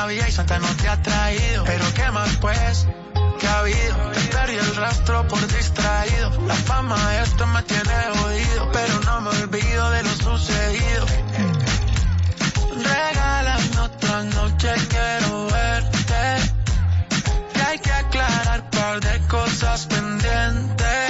Navidad y Santa no te ha traído. Pero qué más pues, que ha habido. Te perdí el rastro por distraído. La fama de esto me tiene oído, pero no me olvido de lo sucedido. Regálame otra noche, quiero verte. Que hay que aclarar par de cosas pendientes.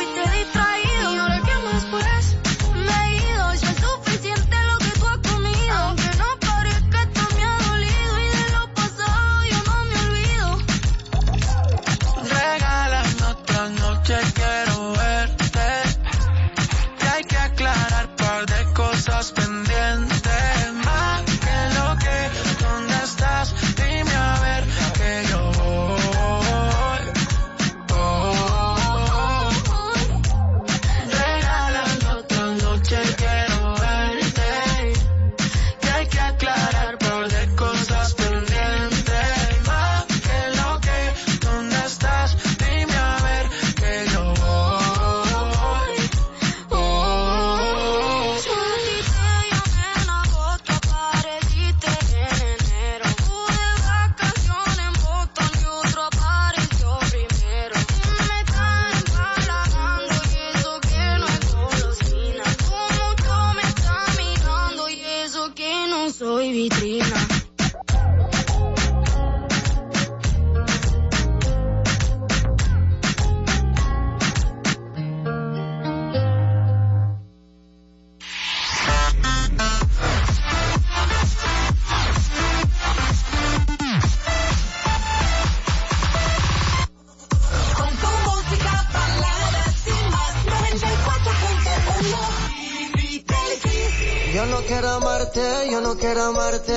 yo no quiero amarte.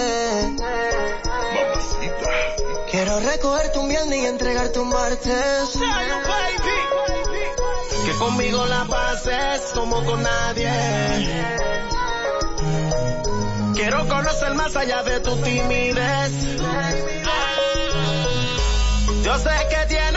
Quiero recogerte un viernes y entregarte un martes. Que conmigo la pases como con nadie. Quiero conocer más allá de tu timidez. Yo sé que tienes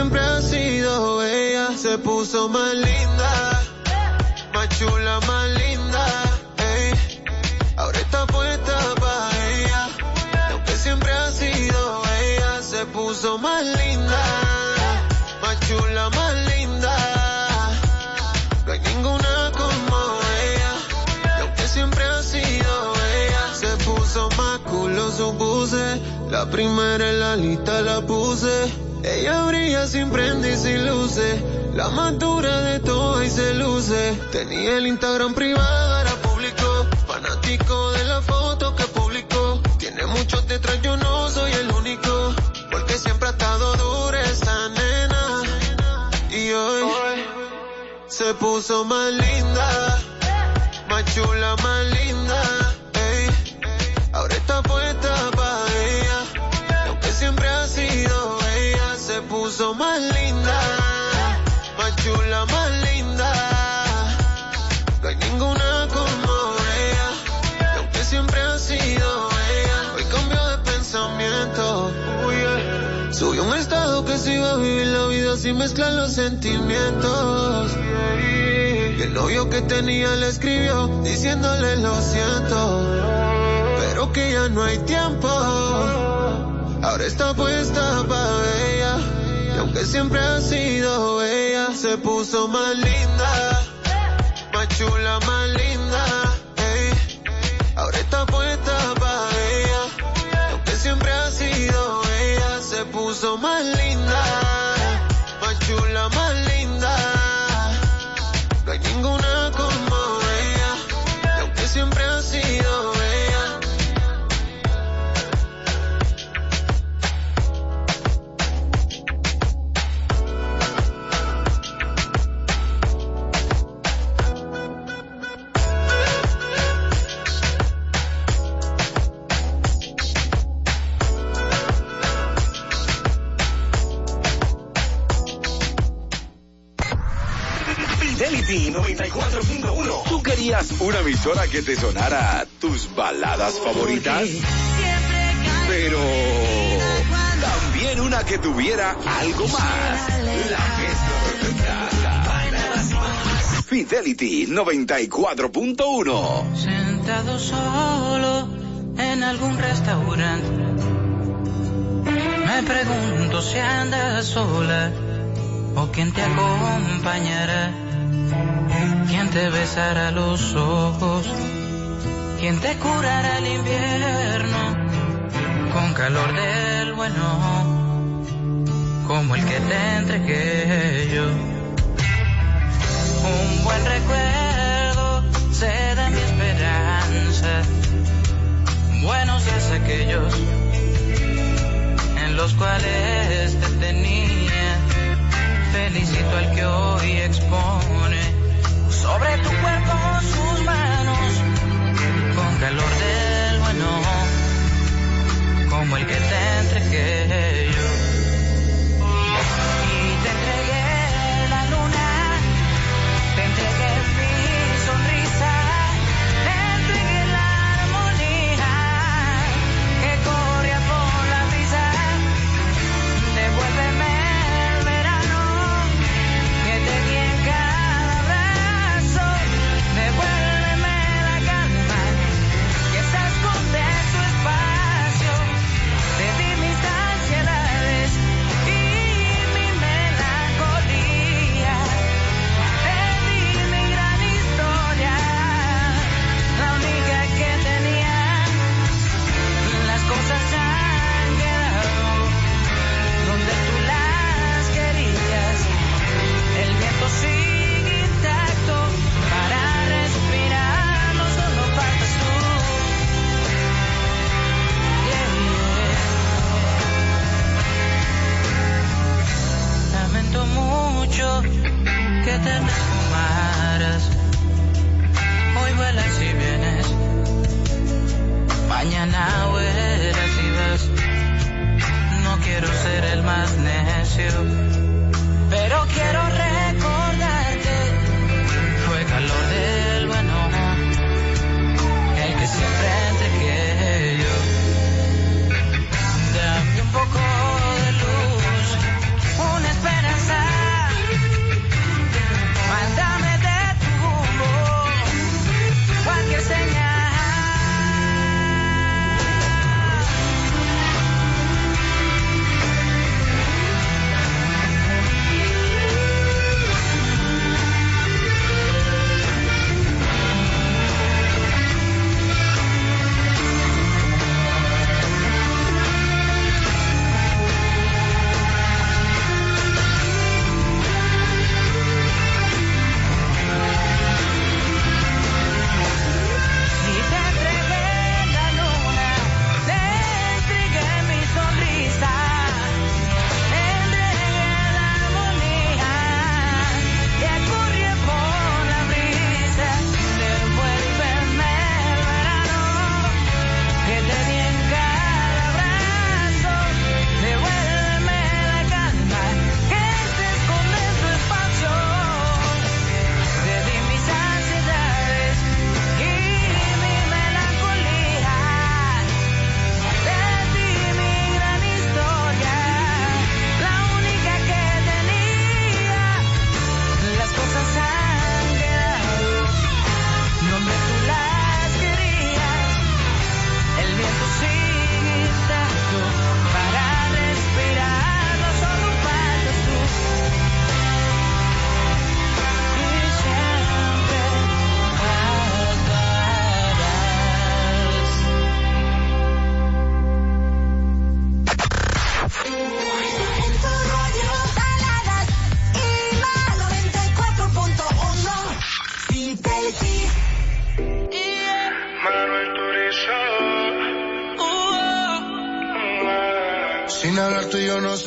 siempre ha sido ella, se puso más linda. Más chula, más linda. ey. Ahora está puesta pa' ella. Y aunque siempre ha sido ella, se puso más linda. Más chula, más linda. No hay ninguna como ella. Y aunque siempre ha sido ella, se puso más culo su puse. La primera en la lista la puse. Ella brilla sin prende y sin luces. La más de todo y se luce. Tenía el Instagram privado, era público. Fanático de la foto que publicó. Tiene muchos detrás, yo no soy el único. Porque siempre ha estado dura esa nena. Y hoy se puso más linda. Más chula, más linda. Más linda. Más chula, más linda. No hay ninguna como ella. Y aunque siempre ha sido ella, hoy cambió de pensamiento. Subió un estado que se iba a vivir la vida sin mezclar los sentimientos. Y el novio que tenía le escribió diciéndole lo siento. Pero que ya no hay tiempo. Ahora está puesta pa' ella. Aunque siempre ha sido ella, se puso más linda. Más chula, más linda. Ahora está puesta pa' ella. Aunque siempre ha sido ella, se puso más linda. Más chula, más linda. ¿Quisieras una emisora que te sonara tus baladas favoritas? Pero también una que tuviera algo más. La Fidelity 94.1. Sentado solo en algún restaurante. Me pregunto si andas sola o quién te acompañará ¿Quién te besará los ojos? ¿Quién te curará el invierno? Con calor del bueno, como el que te entregué yo. Un buen recuerdo se da mi esperanza. Buenos días aquellos en los cuales te tenía felicito al que hoy expone sobre tu cuerpo sus manos con calor del bueno, como el que te entregué yo.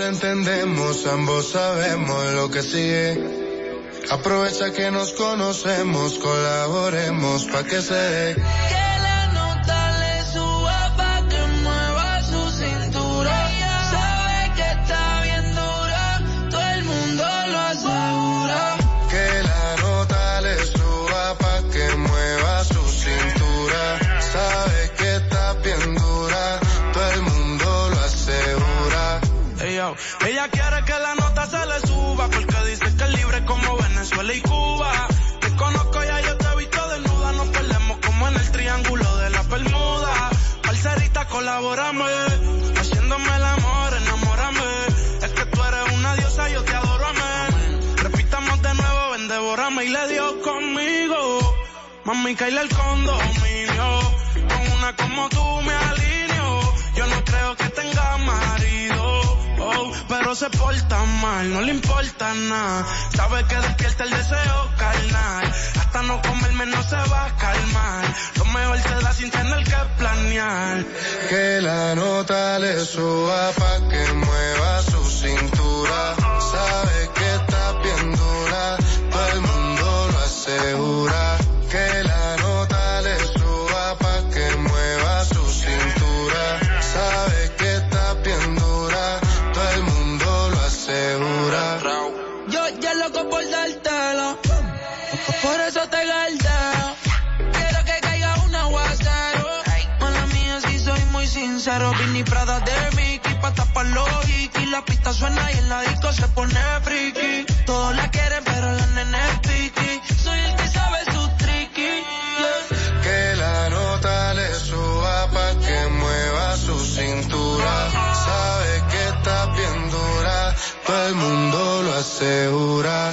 entendemos, ambos sabemos lo que sigue. Aprovecha que nos conocemos, colaboremos pa' que se dé. No le importa nada. Sabe que despierta el deseo carnal. Hasta no comerme no se va a calmar. Lo mejor se da sin tener que planear. Que la nota le suba pa' que mueva La pista suena y en la disco se pone friki. Todos la quieren, pero la nena es piqui. Soy el que sabe su tricky. yeah. Que la nota le suba pa' que mueva su cintura. Sabe que está bien dura, todo el mundo lo asegura.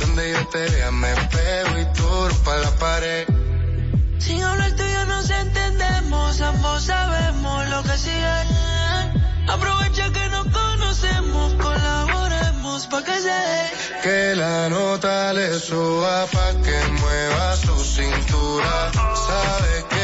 Donde yo te vea me pego y tú pa' la pared. Sin hablar tú y yo nos entendemos, ambos sabemos lo que sigue. Aprovecha que nos conocemos, colaboremos pa' que se dé. Que la nota le suba pa' que mueva su cintura. Sabe que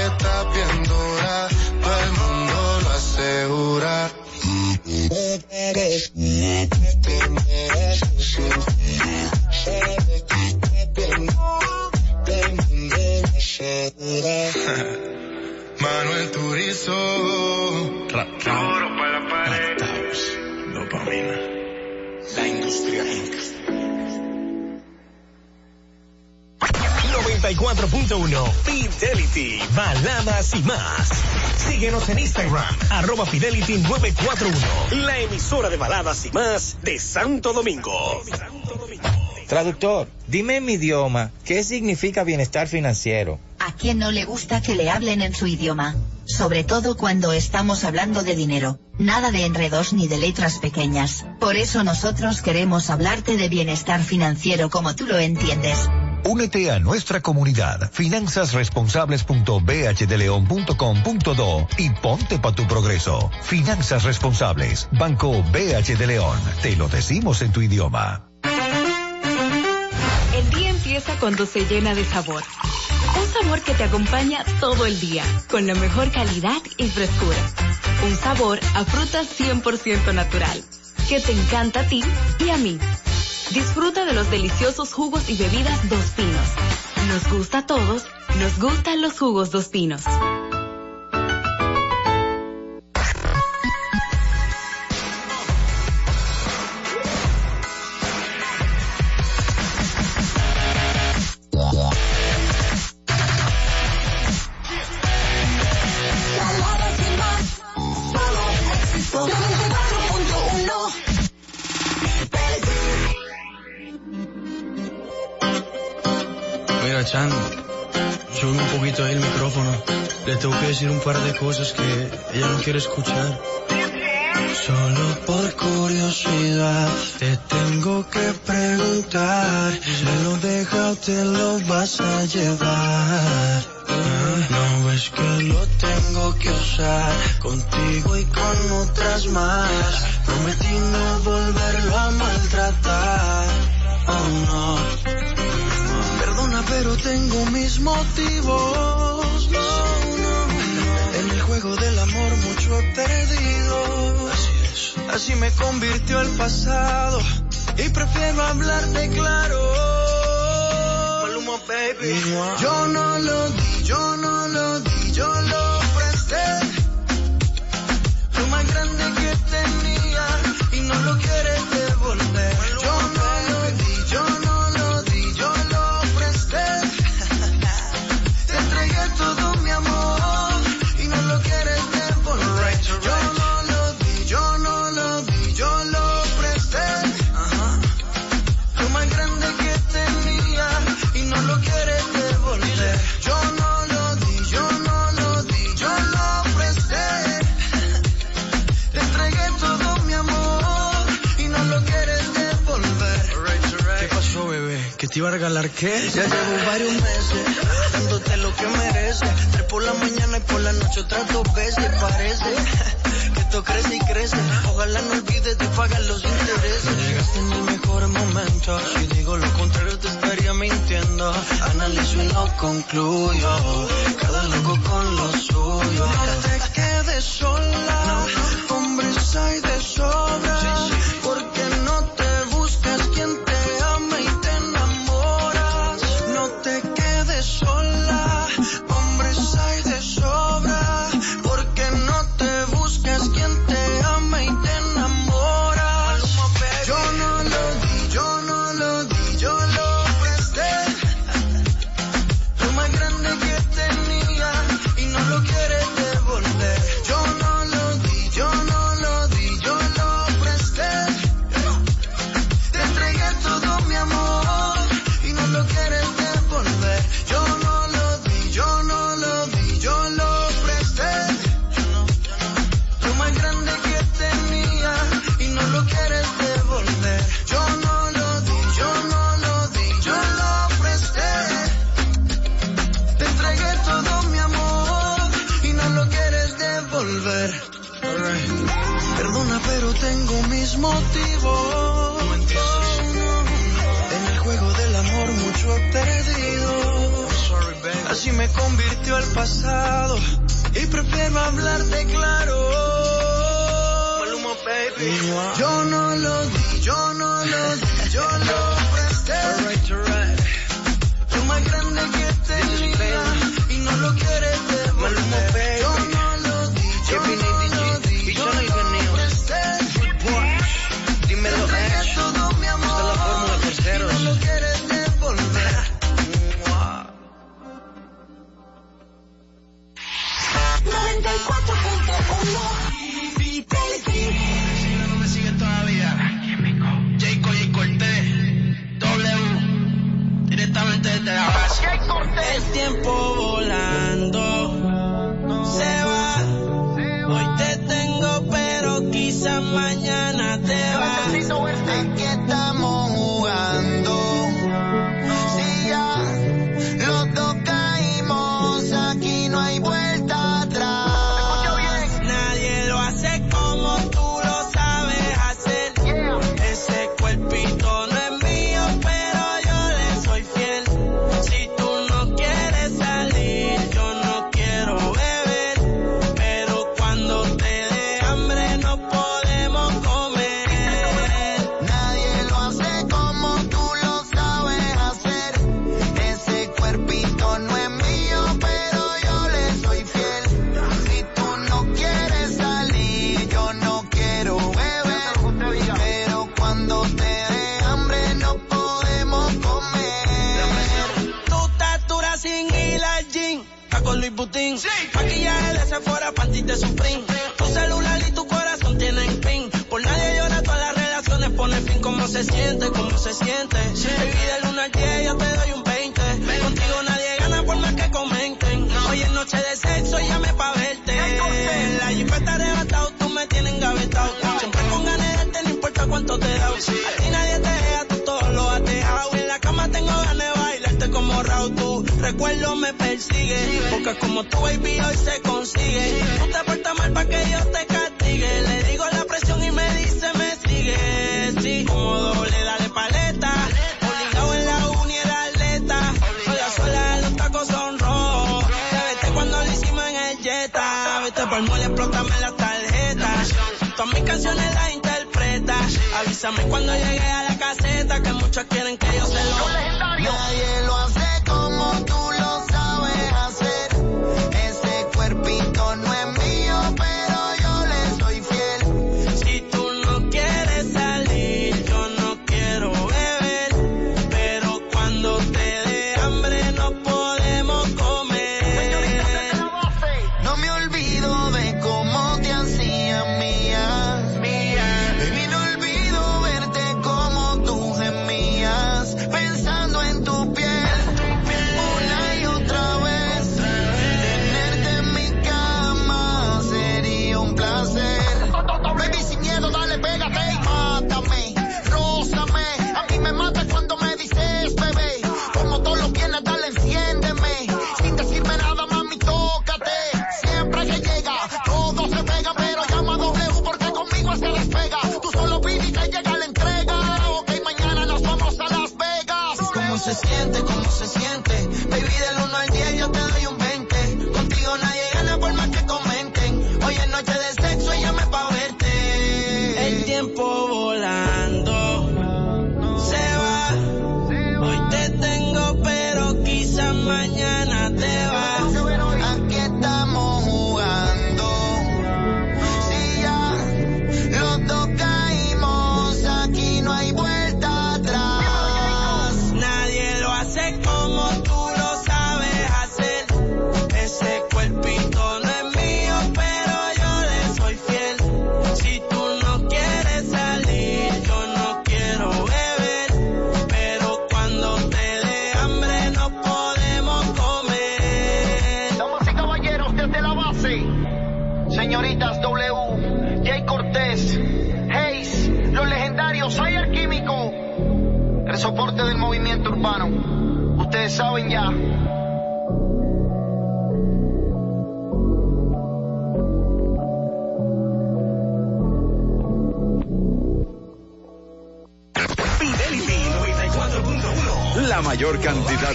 Manuel Turizo. Duro pa' la pared. Dopamina. La industria Inc. 94.1 Fidelity, baladas y más. Síguenos en Instagram, arroba Fidelity 941, la emisora de baladas y más de Santo Domingo. Traductor, dime en mi idioma, ¿qué significa bienestar financiero? ¿A quién no le gusta que le hablen en su idioma? Sobre todo cuando estamos hablando de dinero. Nada de enredos ni de letras pequeñas. Por eso nosotros queremos hablarte de bienestar financiero como tú lo entiendes. Únete a nuestra comunidad finanzasresponsables.bhdeleon.com.do y ponte pa' tu progreso. Finanzas Responsables, Banco BH de León. Te lo decimos en tu idioma. El día empieza cuando se llena de sabor. Un sabor que te acompaña todo el día, con la mejor calidad y frescura. Un sabor a fruta 100% natural, que te encanta a ti y a mí. Disfruta de los deliciosos jugos y bebidas Dos Pinos. Nos gusta a todos, nos gustan los jugos Dos Pinos. Sube un poquito ahí el micrófono. Le tengo que decir un par de cosas que ella no quiere escuchar. Solo por curiosidad te tengo que preguntar. Se lo deja o te lo vas a llevar. No ves que lo tengo que usar contigo y con otras más. Prometí no volverlo a maltratar. Oh no pero tengo mis motivos. No, no. En el juego del amor mucho he perdido. Así es. Así me convirtió el pasado y prefiero hablarte claro. Maluma, baby. Yo no lo di, yo no lo di, yo lo presté. Lo más grande que tenía y no lo quieres devolver te iba regalar. Ya llevo varios meses dándote lo que mereces. Tres por la mañana y por la noche otras dos veces. Parece que esto crece y crece. Ojalá no olvides de pagar los intereses. Llegaste en el mejor momento. Si digo lo contrario te estaría mintiendo. Analizo y no concluyo. Cada loco con lo suyo. No te quedes sola. Hombres hay de sobra. pasado y prefiero hablarte fuera panties de Supreme. Tu celular y tu corazón tienen pin. Por nadie llora, todas las relaciones ponen fin. ¿Cómo se siente? ¿Cómo se siente? Si te pide el 1 al 10, yo te doy un recuerdo me persigue. Porque como tu baby hoy se consigue. Tú te portas mal para que yo te castigue. Le digo la presión y me dice me sigue. Sí, como doble, dale paleta. Obligado en la uni era atleta. Sola sola, los tacos son rojos. Te vete cuando lo hicimos en el Jetta. Vete por mole, explótame las tarjetas. Todas mis canciones las interpreta. Avísame cuando llegue a la caseta que muchos quieren que yo se lo. Nadie lo hace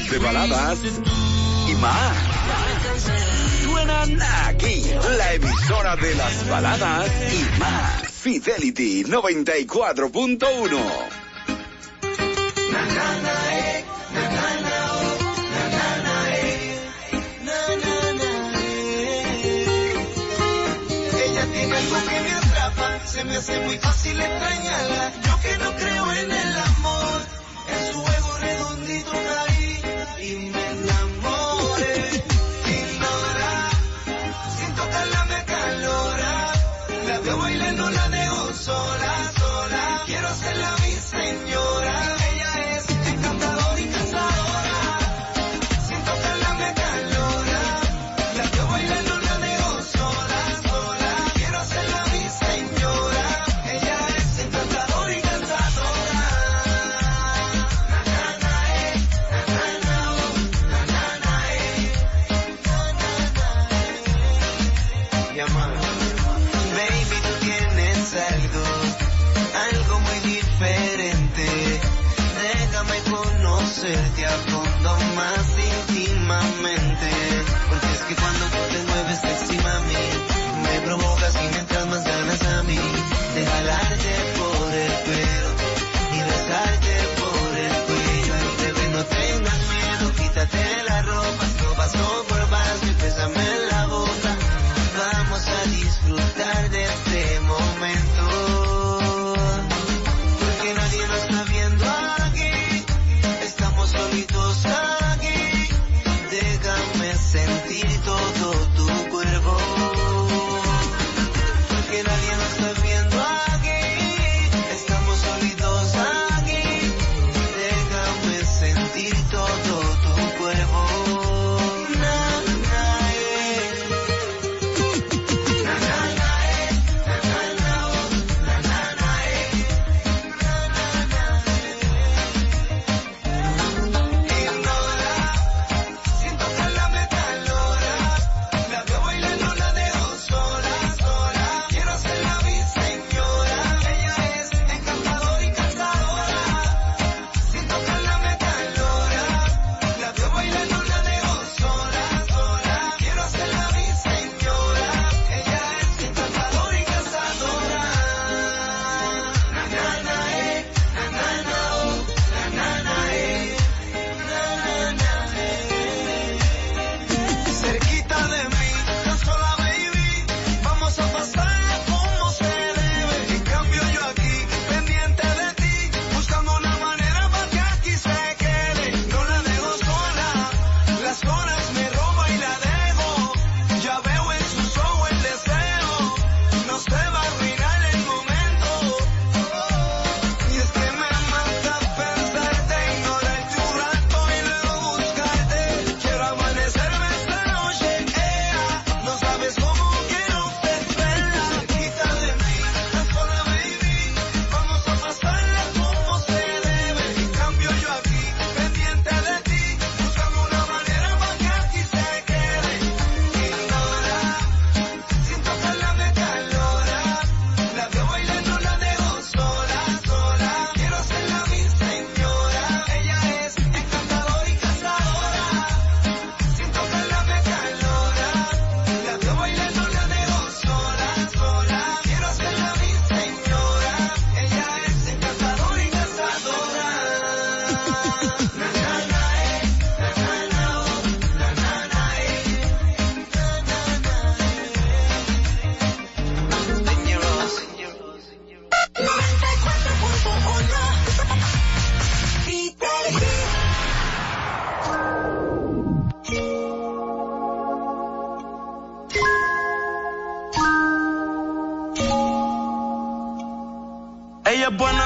de baladas y más. Suenan aquí la emisora de las baladas y más. Fidelity 94.1. se me hace muy fácil extrañarla. you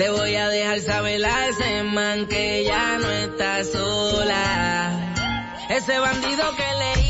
Le voy a dejar saber a ese man que ya no está sola. Ese bandido que le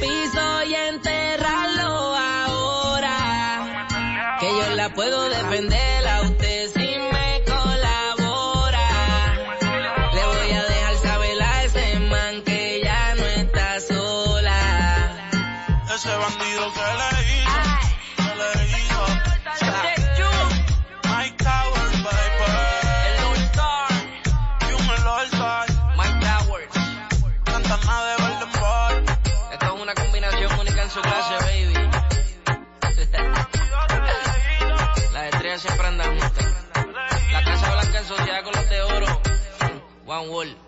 piso y enterrarlo wool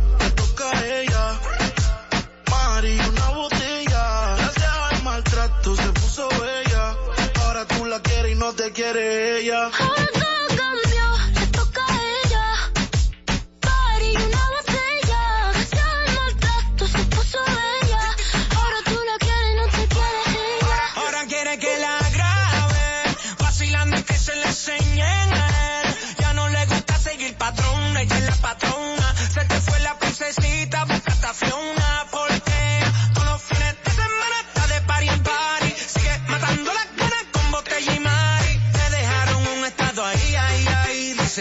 te quiere ella.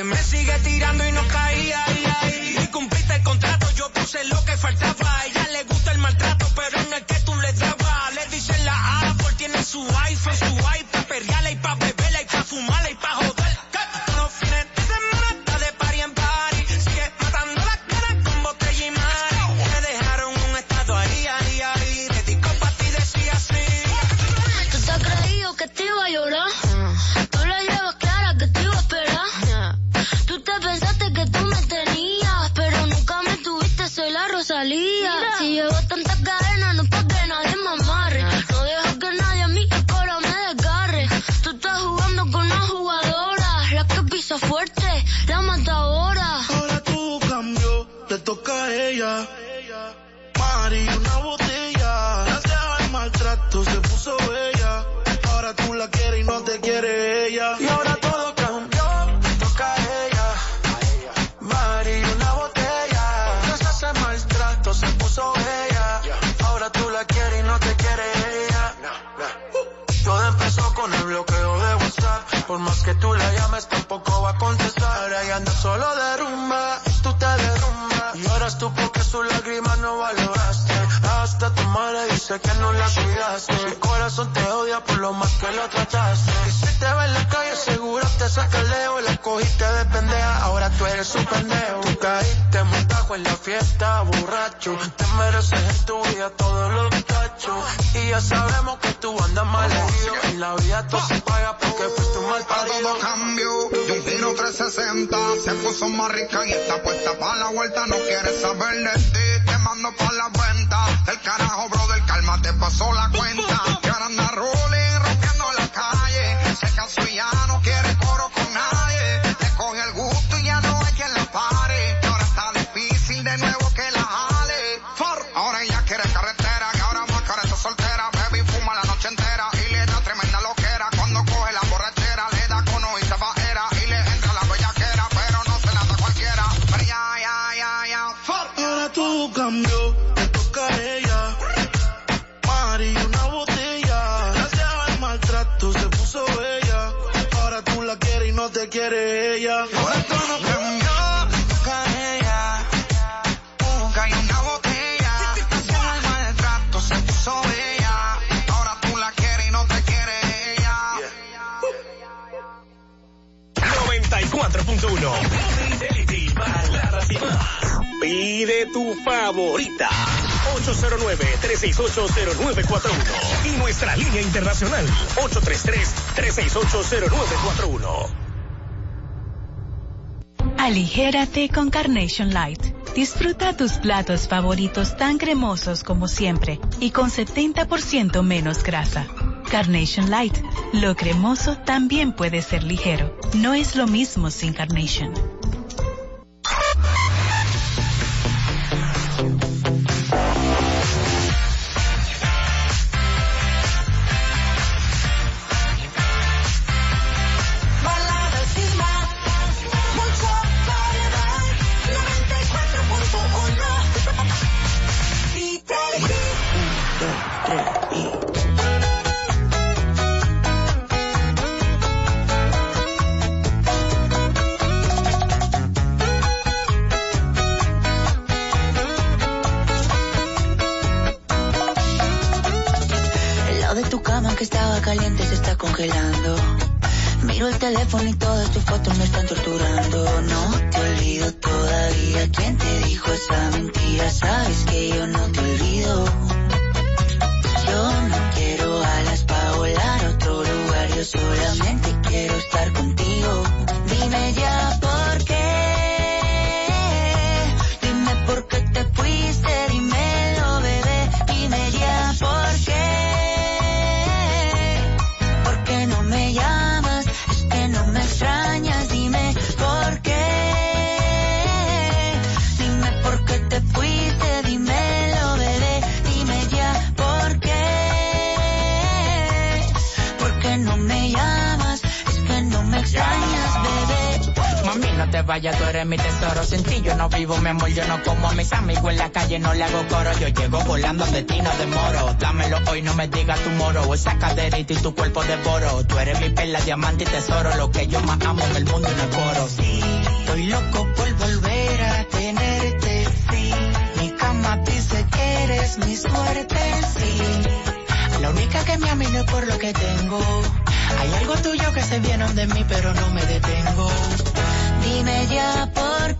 se me sigue rica y está puesta para la vuelta, no te quiere ella. Por esto no cambió, nunca ella. Nunca hay una botella. Solo el maltrato se puso bella. Ahora tú la quieres y no te quiere ella. 94.1. Pide tu favorita. 809-368-0941 y nuestra línea internacional 833-368-0941. Aligérate con Carnation Light. Disfruta tus platos favoritos tan cremosos como siempre y con 70% menos grasa. Carnation Light, lo cremoso también puede ser ligero. No es lo mismo sin Carnation. no le hago coro. Yo llego volando al destino de moro. Dámelo hoy, no me digas tu moro. Esa caderita y tu cuerpo de poro. Tú eres mi perla, diamante y tesoro. Lo que yo más amo en el mundo y no coro. Sí, estoy loco por volver a tenerte. Sí, mi cama dice que eres mi suerte. Sí, la única que me amino por lo que tengo. Hay algo tuyo que se viene de mí, pero no me detengo. Dime ya por qué.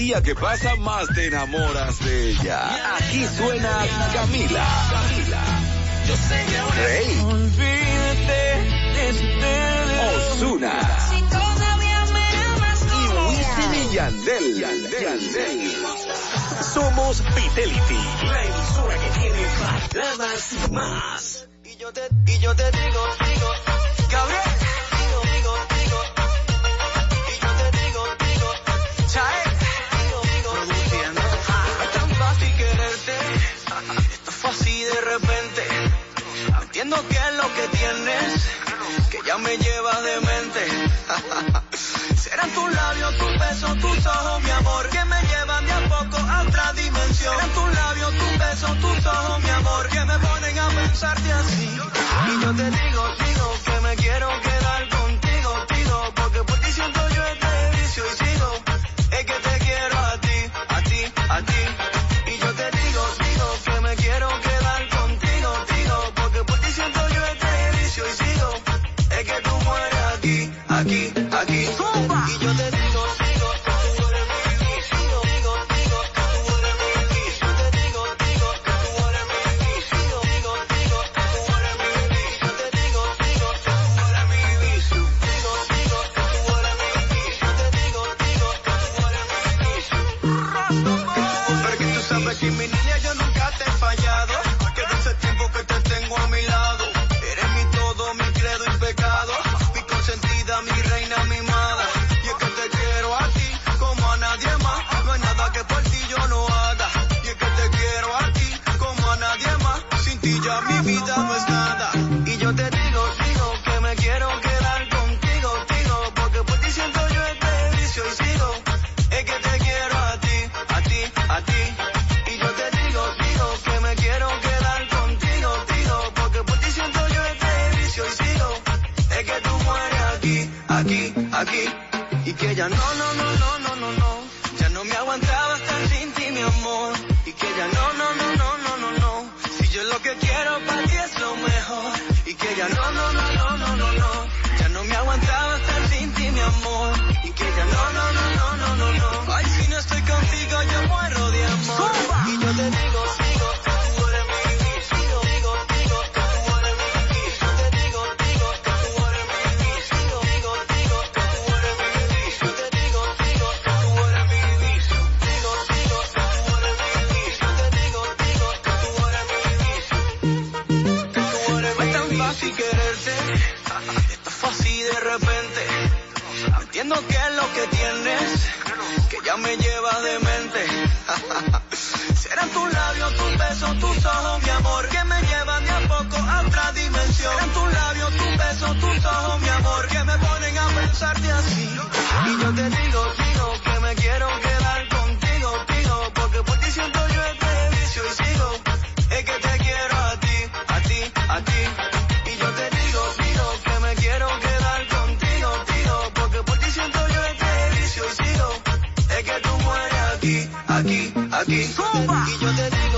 día que pasa más te enamoras de ella. Aquí suena Camila. Camila. Yo sé que Rey. Osuna. Y Wisin y Yandel. Yandel. Somos Vitality. La emisora que tiene más y más. Y yo te digo, digo. Entiendo que es lo que tienes, que ya me llevas de mente. Serán tus labios, tus besos, tus ojos, mi amor, que me llevan de a poco a otra dimensión. Serán tus labios, tus besos, tus ojos, mi amor, que me ponen a pensarte así. Y yo te digo, digo que me quiero quedar con aquí, aquí, aquí. Y yo te digo,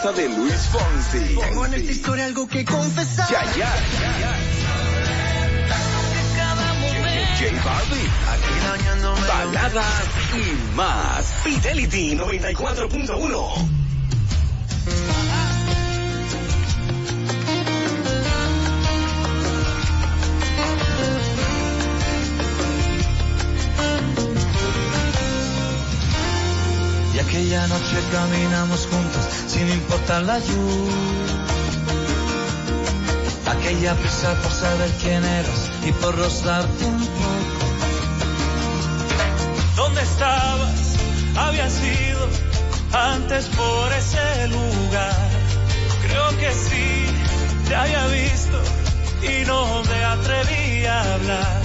casa de Luis Fonsi. Tengo en esta historia algo que confesar. Ya, ya. J Balvin. Baladas y más. Fidelity 94.1. caminamos juntos sin importar la lluvia. Aquella prisa por saber quién eras y por rozarte un poco. ¿Dónde estabas? Había sido antes por ese lugar. Creo que sí, te había visto y no me atreví a hablar.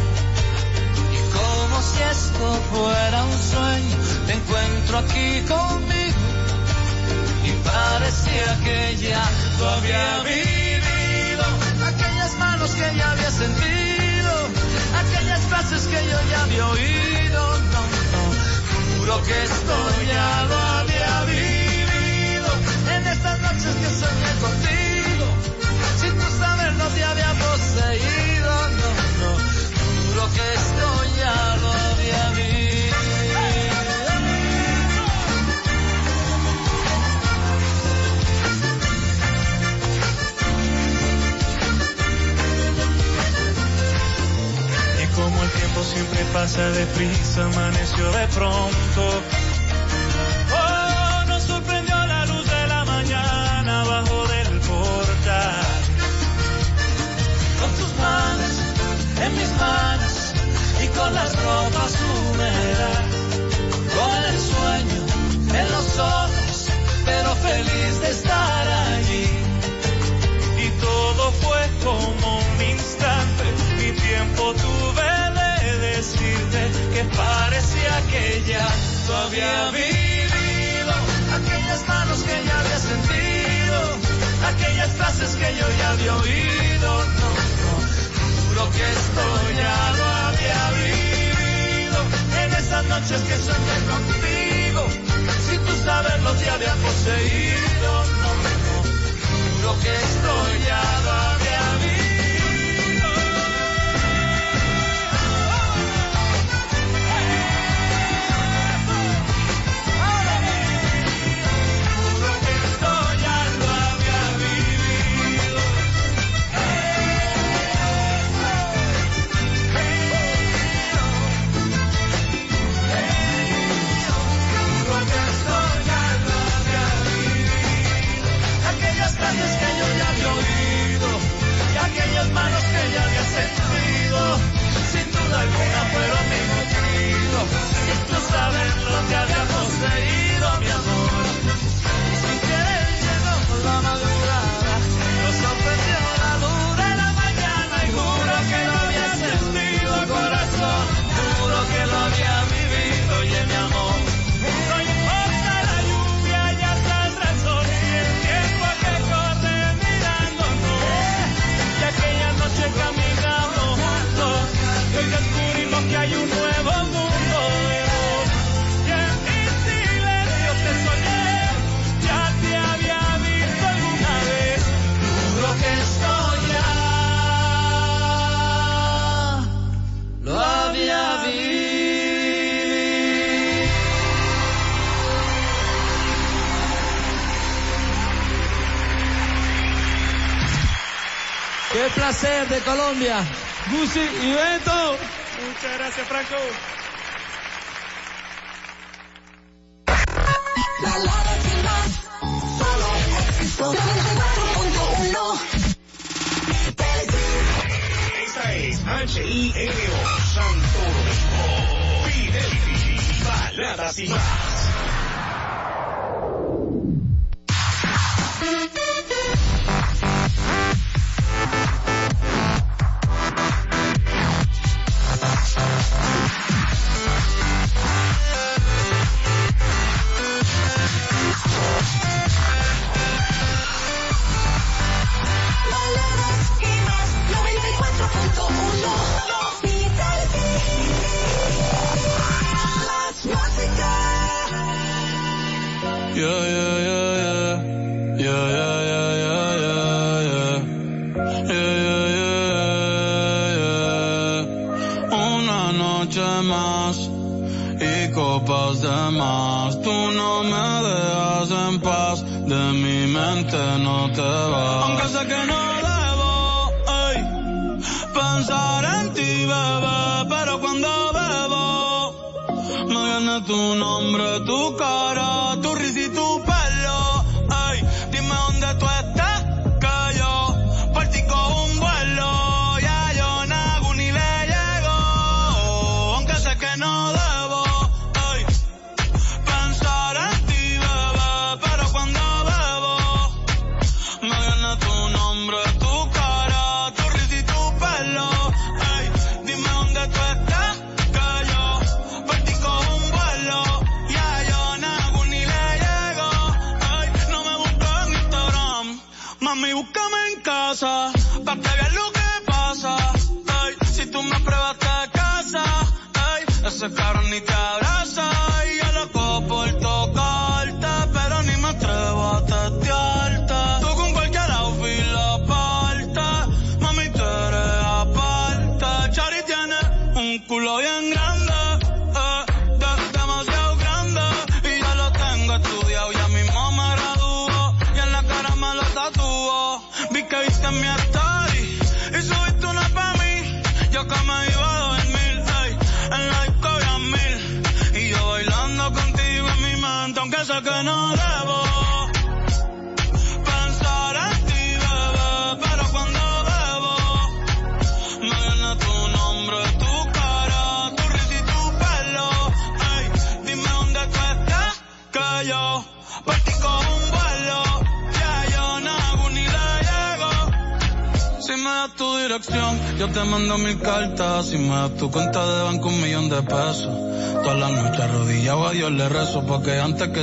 Y como si esto fuera un sueño, te encuentro aquí conmigo. Parecía que ya lo había vivido. Aquellas manos que ya había sentido, aquellas frases que yo ya había oído. No, no, juro que esto ya lo había vivido. En estas noches que soñé contigo, pasa deprisa, amaneció de pronto. Oh, nos sorprendió la luz de la mañana abajo del portal. con tus manos en mis manos y con las ropas húmedas, ya Lo había vivido, aquellas manos que ya había sentido, aquellas frases que yo ya había oído. No, no, juro que esto ya lo había vivido. En esas noches que soñé contigo, sin tú saberlo te había poseído. No, no, juro que esto ya lo había placer de Colombia. Gucci y Beto. Muchas gracias, Franco. Baladas y más. Solo éxitos. 94.1. Esta es H-I-N-O Santo Domingo. Fidelity. Baladas y más.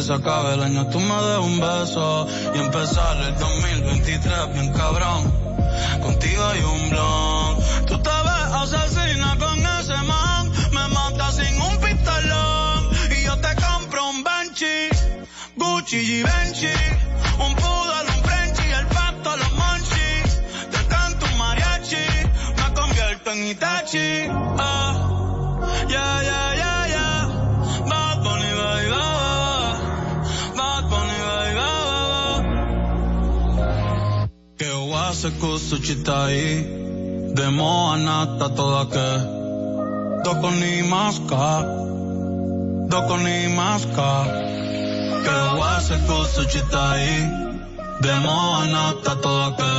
se acabe el año tú me des un beso y empezar el su chitai de moanata toda que doko ni maska doko ni maska. Que wase su chitai de moanata toda que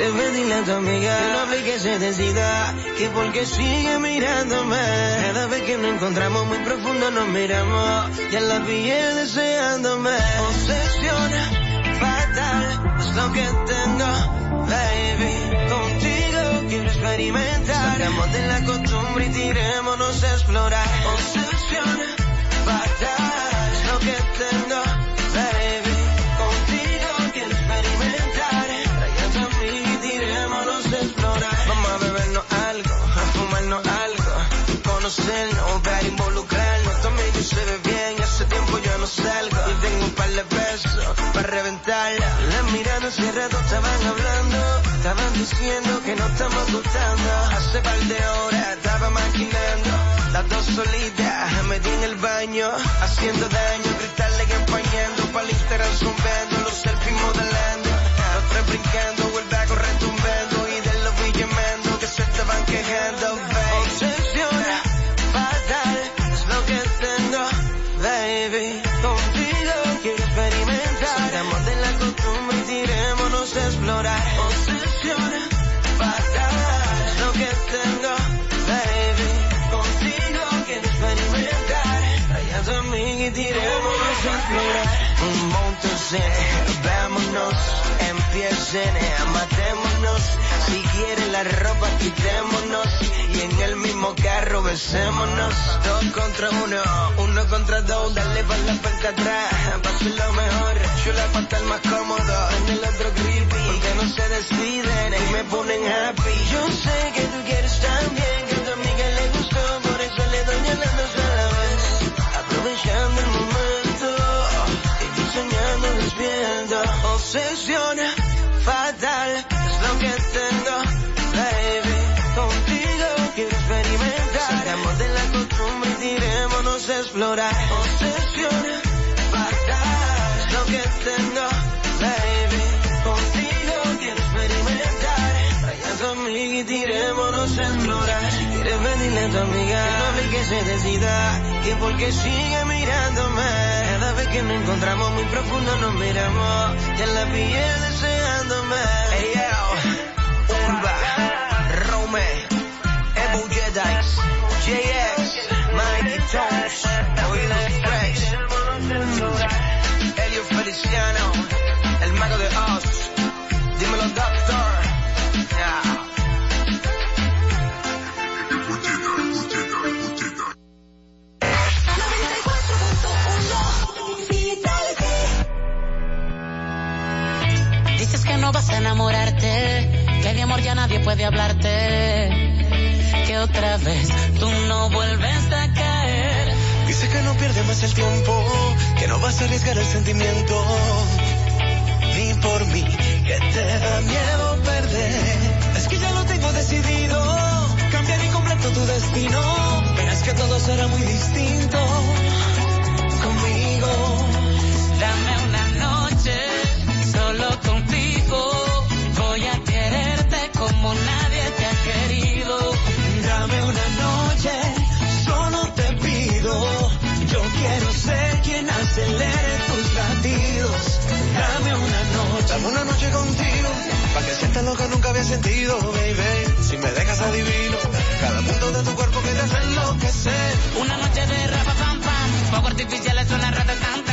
Debes dile a tu amiga que no aplique se decida, que porque sigue mirándome. Cada vez que nos encontramos muy profundo nos miramos, ya la pillé deseándome. Obsesión fatal es lo que tengo, baby. Contigo quiero experimentar. Sacamos de la costumbre y tirémonos a explorar. Obsesión fatal es lo que tengo. conocer, no ver involucrarnos. También yo se ve bien, hace tiempo yo no salgo. Y tengo un par de versos para reventar. Las miradas cerradas estaban hablando, estaban diciendo que no estamos gustando. Hace par de horas estaba maquinando. Las dos solitas me di en el baño, haciendo daño, gritarle que empañando. Para el Instagram zumbando, los selfies modelando, los tres brincando. Montense, vámonos, empiecen, matémonos. Si quieren la ropa, quitémonos. Y en el mismo carro besémonos. Dos contra uno, uno contra dos, dale pa' la parte atrás. Paso lo mejor, yo la pa' estar más cómodo. En el otro creepy, porque no se deciden y me ponen happy. Yo sé que tú quieres también, que a tu amiga le gustó, por eso le doy la Obsesión fatal es lo que tengo, baby. Contigo quiero experimentar. Salgamos de la costumbre y tirémonos a explorar. Obsesión fatal es lo que tengo, baby. Contigo quiero experimentar. A tu amiga, que se decida. Que porque sigue mirándome. Cada vez que nos encontramos muy profundo nos miramos. Ya la pillé deseándome. Hey, yo. Urba, Rome, Ebu Jedi's, JX, Mikey Jones, Oídos Fresh, Elio Feliciano, el mago de Oz. No vas a enamorarte, que de amor ya nadie puede hablarte, que otra vez tú no vuelves a caer. Dice que no pierde más el tiempo, que no vas a arriesgar el sentimiento. Ni por mí, que te da miedo perder. Es que ya lo tengo decidido, cambiar incompleto tu destino. Verás que todo será muy distinto una noche contigo. Para que sientas lo que nunca había sentido, baby. Si me dejas adivino, cada punto de tu cuerpo que te hace enloquecer. Una noche de rapa pam pam, fuego artificial es una rata tan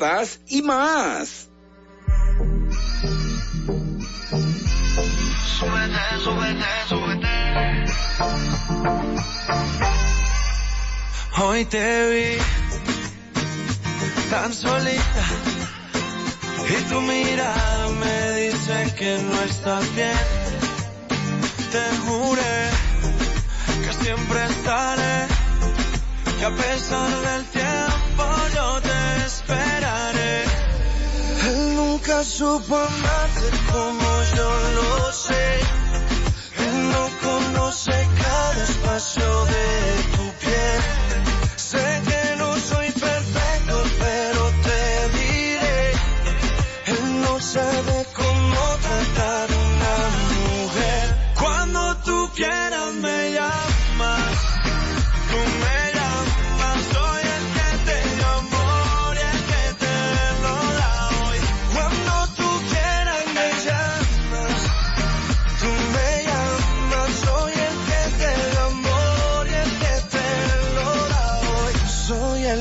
variadas y más. Súbete, súbete, súbete. Hoy te vi tan solita y tu mirada me dice que no estás bien. Te juré que siempre estaré, que a pesar supo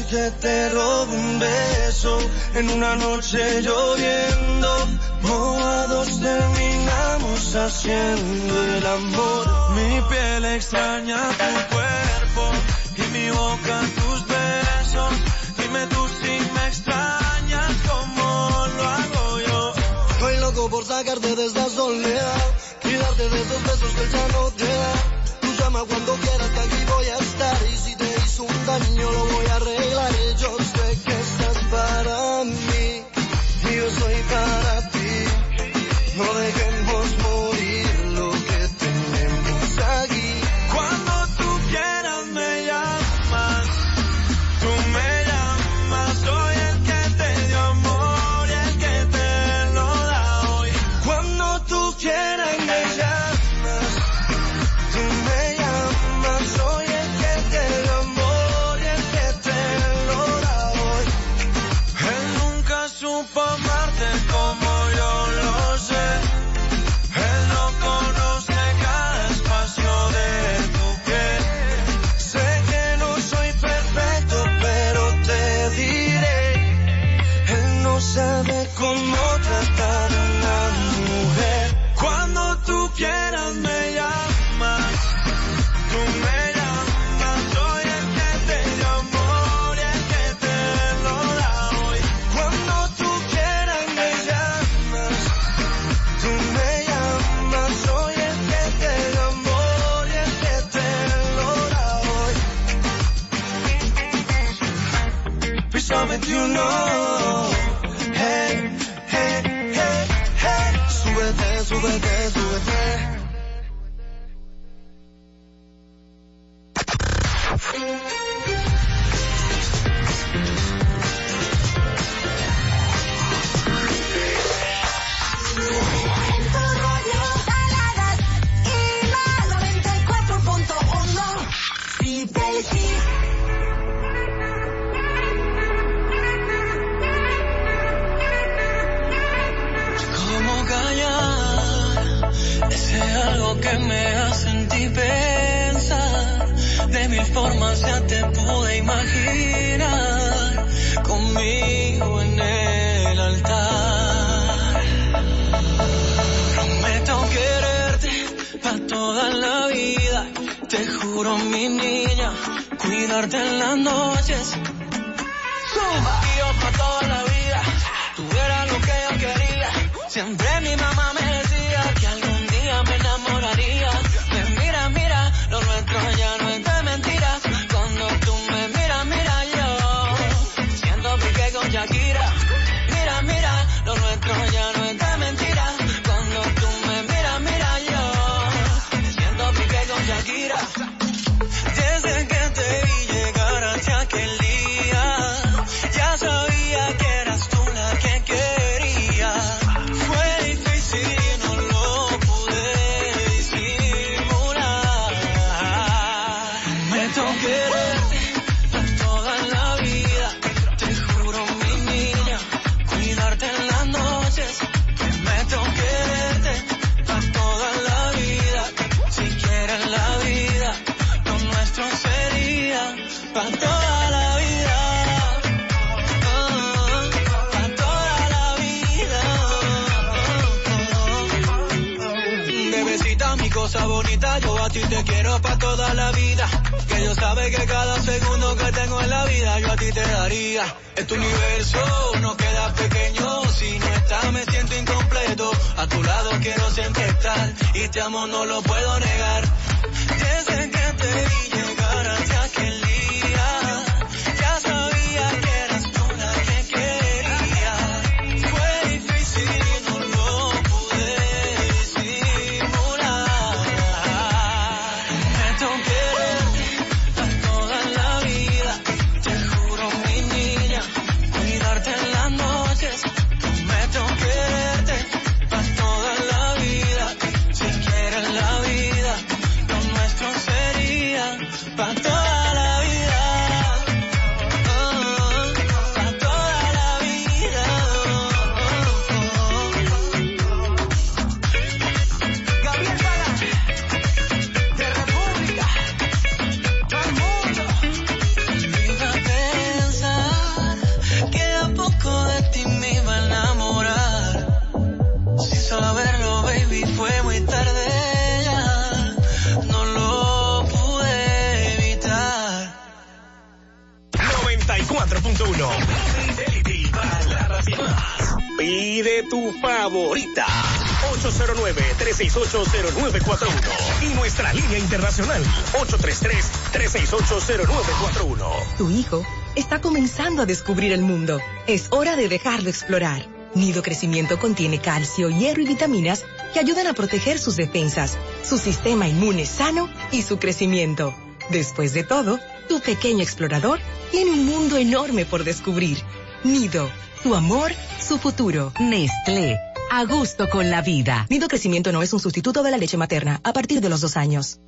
que te robo un beso en una noche lloviendo. Mojados terminamos haciendo el amor. Mi piel extraña tu cuerpo y mi boca tus besos. Dime tú si me extrañas como lo hago yo. Estoy loco por sacarte de esta soledad, cuidarte de esos besos que ya no te da. Tú llama cuando quieras, aquí voy a estar y si un daño, lo voy a arreglar. Yo sé que estás para mí, yo soy para olvidarte en las noches. Zumba. Y yo pa' toda la vida, tuviera lo que yo quería. Siempre mi mamá me a ti te quiero pa' toda la vida. Que yo sabe que cada segundo que tengo en la vida yo a ti te daría. Este universo no queda pequeño. Si no estás me siento incompleto. A tu lado quiero siempre estar. Y te amo, no lo puedo negar. Desde que te Pide tu favorita. 809-368-0941. Y nuestra línea internacional. 833-368-0941. Tu hijo está comenzando a descubrir el mundo. Es hora de dejarlo explorar. Nido Crecimiento contiene calcio, hierro y vitaminas que ayudan a proteger sus defensas, su sistema inmune sano y su crecimiento. Después de todo, tu pequeño explorador tiene un mundo enorme por descubrir. Nido, tu amor, su futuro. Nestlé, a gusto con la vida. Nido Crecimiento no es un sustituto de la leche materna a partir de los dos años.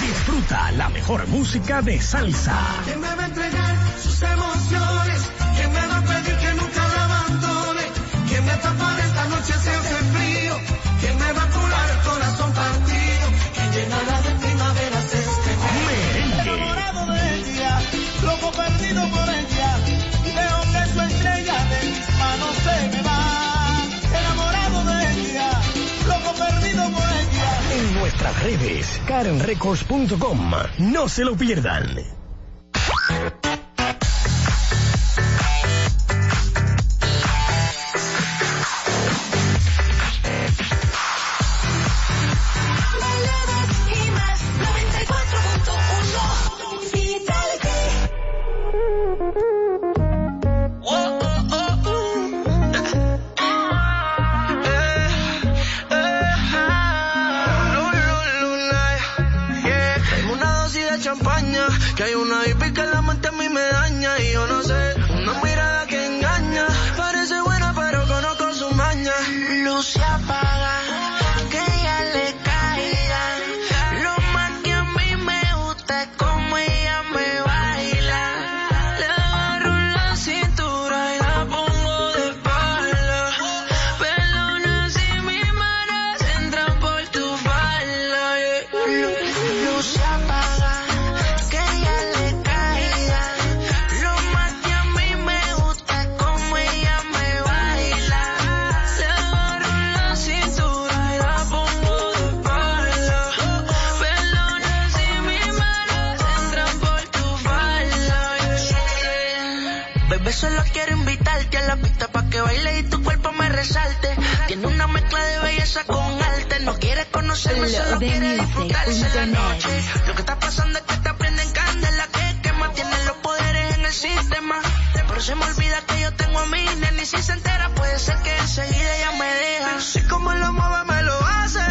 Disfruta la mejor música de salsa. ¿Quién me va a entregar sus emociones? ¿Quién me va a pedir que nunca la abandone? ¿Quién me tapará esta noche si hace frío? Redes, karenrecords.com. No se lo pierdan. Conocerme, solo quiere disfrutarse la noche. Lo que está pasando es que te prenden candela que quema. Tienen los poderes en el sistema. Pero se me olvida que yo tengo a mi nena y si se entera puede ser que enseguida ella me deja. Así como lo mueve me lo hace.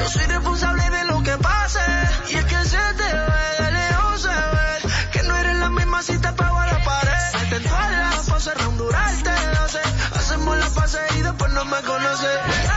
Yo soy responsable de lo que pase. Y es que se te ve de lejos se ve que no eres la misma si te pego a la pared. Salte en todas las poses, rondurarte, sé. Hacemos la fase y después no me conoce.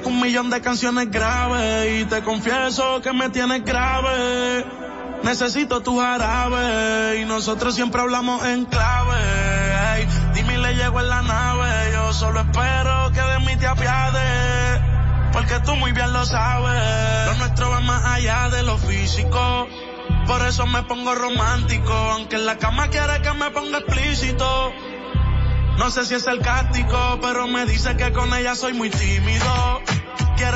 Que un millón de canciones grabe y te confieso que me tienes grave. Necesito tu jarabe y nosotros siempre hablamos en clave. Dime le llego en la nave, yo solo espero que de mí te apiades. Porque tú muy bien lo sabes, lo nuestro va más allá de lo físico. Por eso me pongo romántico, aunque en la cama quiere que me ponga explícito. No sé si es sarcástico, pero me dice que con ella soy muy tímido.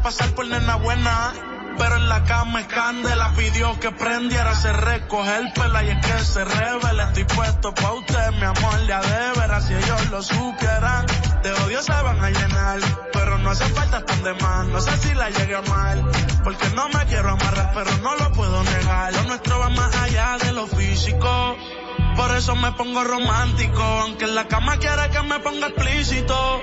Pasar por nena buena. Pero en la cama es candela, pidió que prendiera, se recoge el pela y es que se revela. Estoy puesto pa' usted, mi amor, ya de veras, si ellos lo supieran. De odio se van a llenar, pero no hace falta tan de más. No sé si la llegué a mal, porque no me quiero amarrar, pero no lo puedo negar. Lo nuestro va más allá de lo físico. Por eso me pongo romántico, aunque en la cama quiere que me ponga explícito.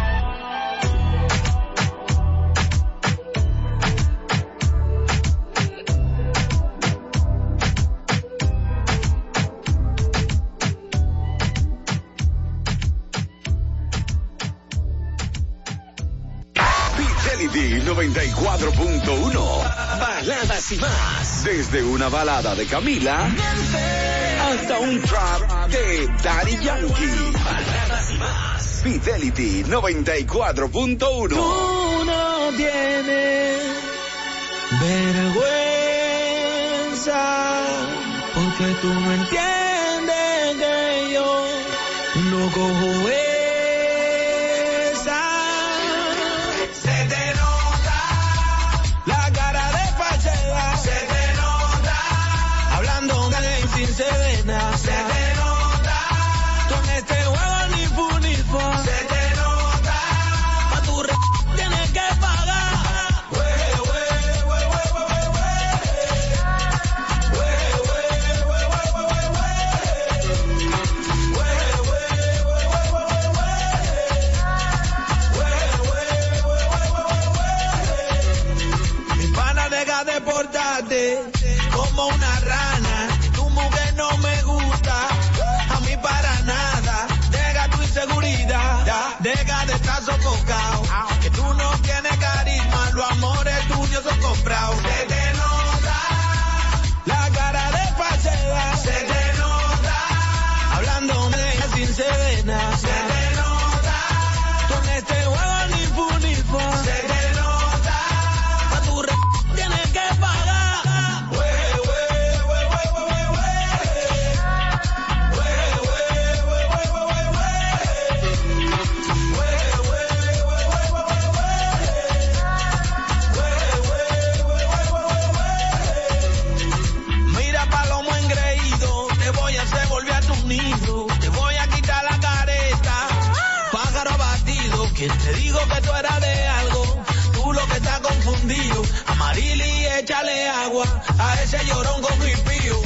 Fidelity 94.1. Baladas y más. Desde una balada de Camila hasta un trap de Daddy Yankee. Baladas y más. Fidelity 94.1. Tú no tienes vergüenza porque tú no entiendes que yo no cojo day te voy a quitar la careta, pájaro abatido, que te digo que tú eras de algo, tú lo que estás confundido, amarili échale agua, a ese llorón con mi pío,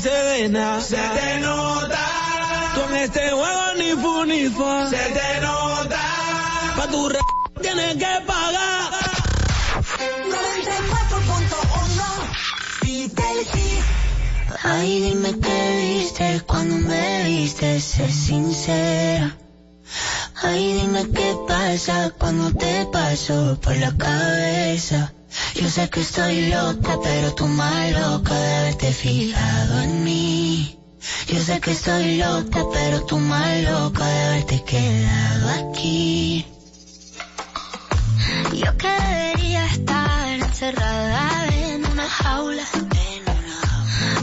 serena. Se te nota con este juego ni fu ni fa. Se te nota pa' tu re tienes que pagar. 94.1 Fidelity. Ay, dime qué viste cuando me viste, sé sincera. Ay, dime qué pasa cuando te paso por la cabeza. Yo sé que estoy loca, pero tú más loca de haberte fijado en mí. Yo sé que estoy loca, pero tú más loca de haberte quedado aquí. Yo que debería estar encerrada en una jaula.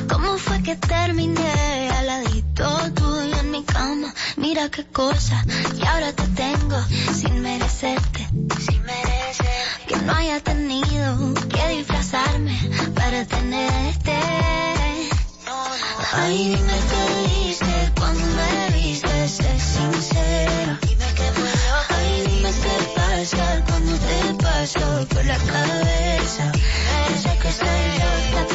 ¿Cómo fue que terminé al ladito tuyo en mi cama? Mira qué cosa, y ahora te tengo sin merecerte. Que no haya tenido que disfrazarme para tenerte. Ay, dime qué viste cuando me viste, sé sincera. Ay, dime qué pasa cuando te paso por la cabeza. Yo que estoy loca,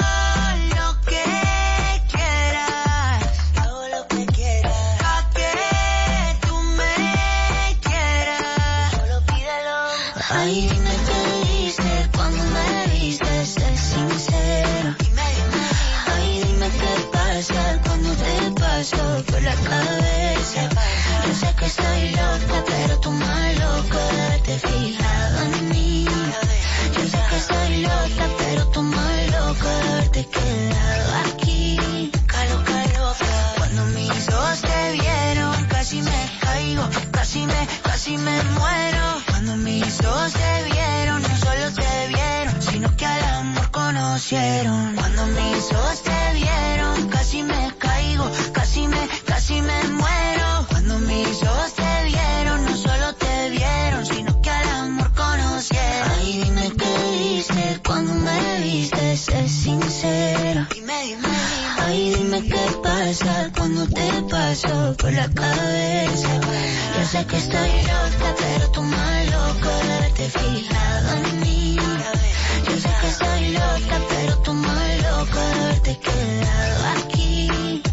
la cabeza. Yo sé que estoy loca, pero tú más loca de haberte fijado en mí. Yo sé que estoy loca, pero tú más loca de haberte quedado aquí. Loca, loca. Cuando mis ojos te vieron, casi me caigo, casi me, casi me muero. Cuando mis ojos te vieron, no solo te vieron, sino que al amor conocieron. Cuando mis ojos te vieron, casi me Ay, dime qué pasa cuando te paso por la cabeza. Yo sé que estoy loca, pero tú más loco de haberte fijado en mí. Yo sé que estoy loca, pero tú más loco de haberte quedado aquí.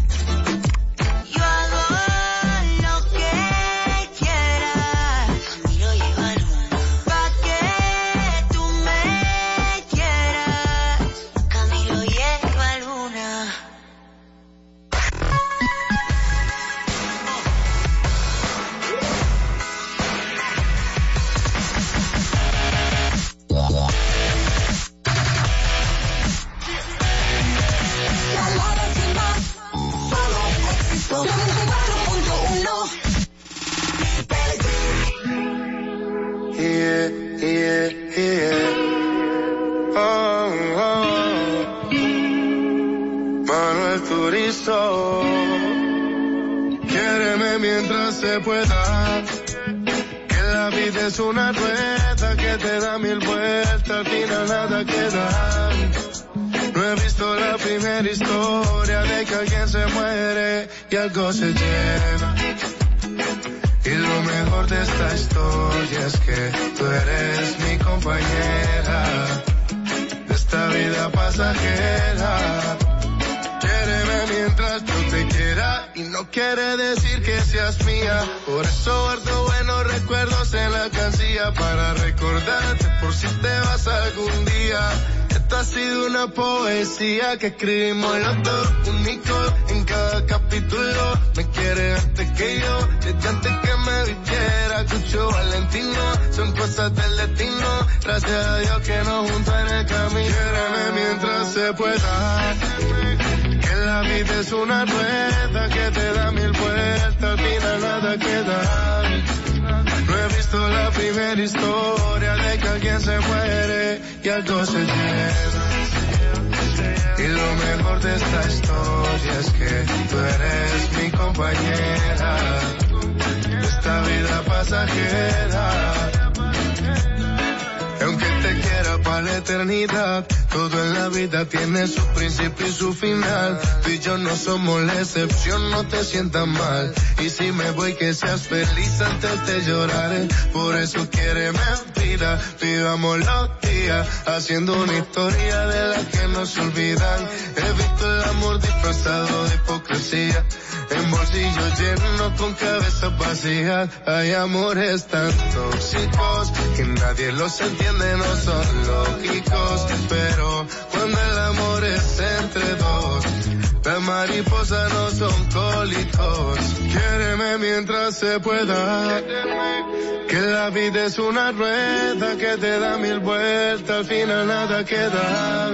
Algo se lleva. Y lo mejor de esta historia es que tú eres mi compañera de esta vida pasajera. Quiéreme mientras yo te quiera y no quiere decir que seas mía. Por eso guardo buenos recuerdos en la cancilla para recordarte por si te vas algún día. Esto ha sido una poesía que escribimos los dos, únicos en cada capítulo. Me quiere antes que yo, desde antes que me vistiera, Cucho Valentino. Son cosas del destino, gracias a Dios que nos junta en el camino. Quiéreme mientras se pueda. Que la vida es una rueda que te da mil vueltas, al final nada queda. He visto la primera historia de que alguien se muere y algo se lleva. Y lo mejor de esta historia es que tú eres mi compañera esta vida pasajera. Para la eternidad, todo en la vida tiene su principio y su final. Tú y yo no somos la excepción, no te sientas mal. Y si me voy, que seas feliz antes de llorar. Por eso quiere vida, vivamos los días, haciendo una historia de la que no se olvidan. He visto el amor disfrazado de hipocresía. En bolsillos llenos con cabezas vacías hay amores tan tóxicos que nadie los entiende, no son lógicos. Pero cuando el amor es entre dos, las mariposas no son cólicos. Quiéreme mientras se pueda. Que la vida es una rueda que te da mil vueltas, al final nada queda.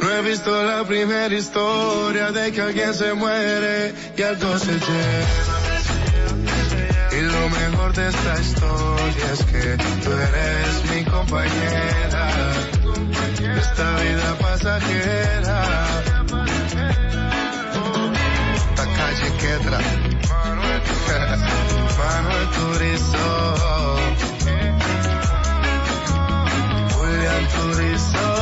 No he visto la primera historia de que alguien se muere y algo se lleva. Esta historia es que tú eres mi compañera esta vida pasajera. Esta calle Quetra. Manuel Turizo. Julián Turizo.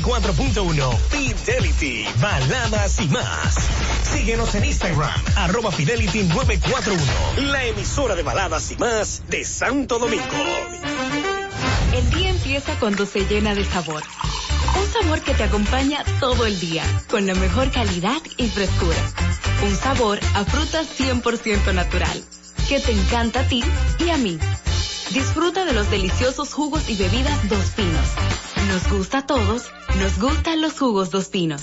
94.1 Fidelity, baladas y más. Síguenos en Instagram, arroba Fidelity 941, la emisora de baladas y más de Santo Domingo. El día empieza cuando se llena de sabor. Un sabor que te acompaña todo el día, con la mejor calidad y frescura. Un sabor a fruta 100% natural, que te encanta a ti y a mí. Disfruta de los deliciosos jugos y bebidas Dos Pinos. Nos gusta a todos, nos gustan los jugos Dos Pinos.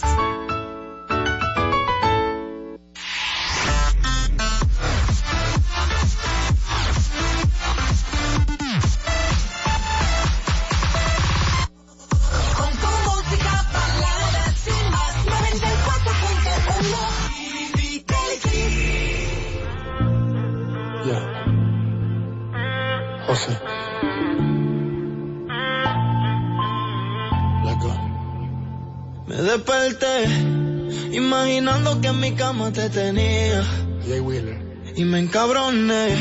Imaginando que en mi cama te tenía. Jay Wheeler. Y me encabroné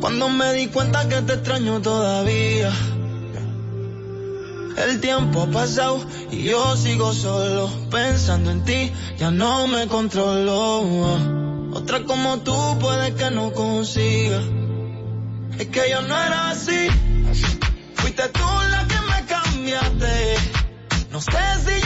cuando me di cuenta que te extraño todavía. El tiempo ha pasado y yo sigo solo pensando en ti, ya no me controlo. Otra como tú puede que no consiga. Es que yo no era así. Fuiste tú la que me cambiaste. No sé si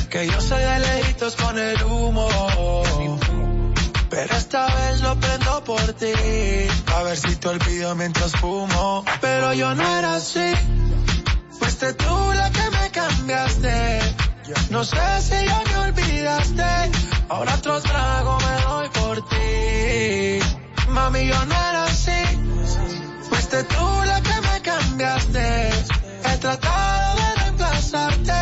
que yo soy de lejitos con el humo. Pero esta vez lo prendo por ti, a ver si te olvido mientras fumo. Pero yo no era así, fuiste tú la que me cambiaste. No sé si ya me olvidaste, ahora otro trago me doy por ti. Mami, yo no era así, fuiste tú la que me cambiaste. He tratado de reemplazarte,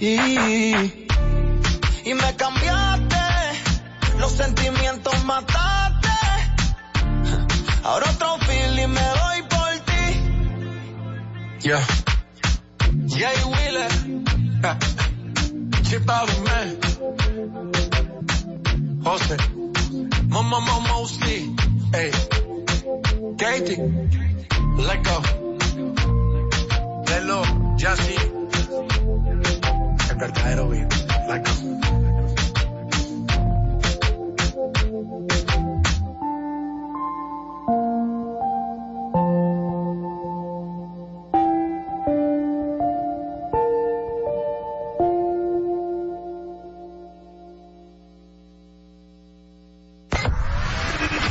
Y, y me cambiaste, los sentimientos mataste. Ahora otro feeling me doy por ti. Yeah. Jay Wheeler. Chip out of man. Jose. Mama Mama Mosley. Hey. Katie. Let go. Lelo. Jassy. El verdadero beat. Go.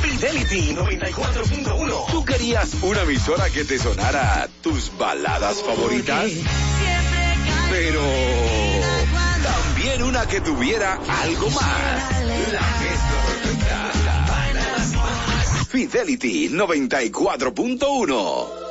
Fidelity 94.1. ¿Tú querías una emisora que te sonara tus baladas favoritas? Pero que tuviera algo más. Fidelity 94.1.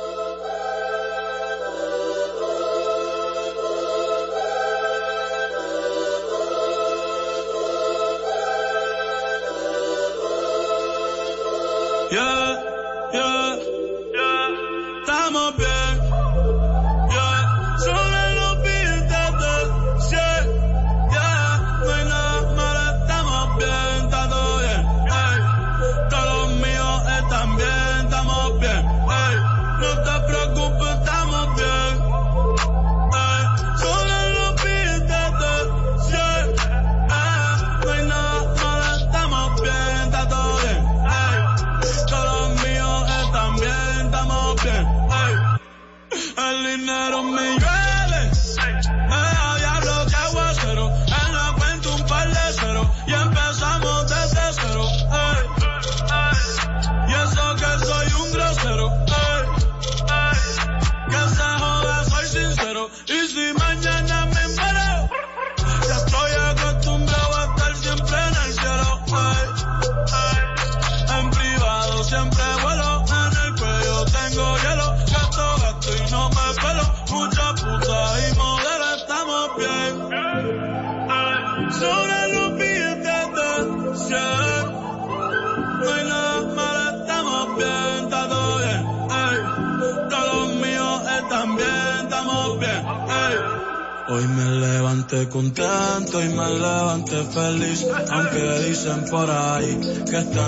فرايك كثر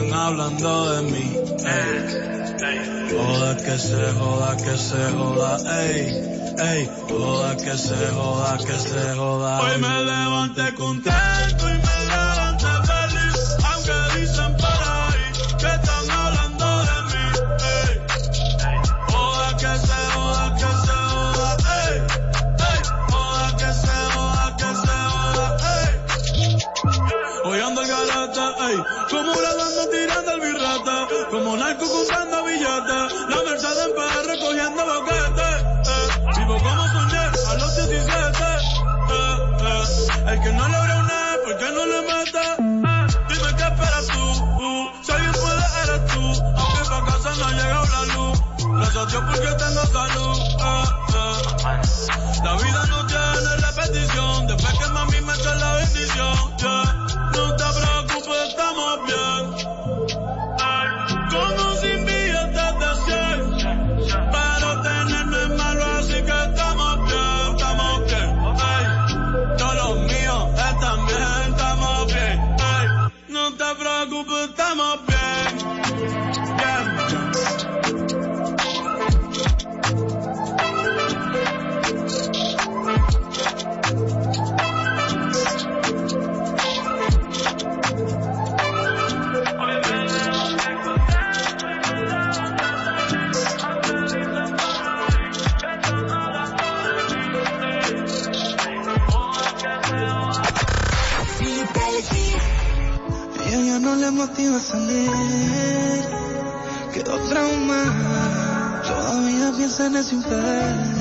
todavía piensa en ese infierno.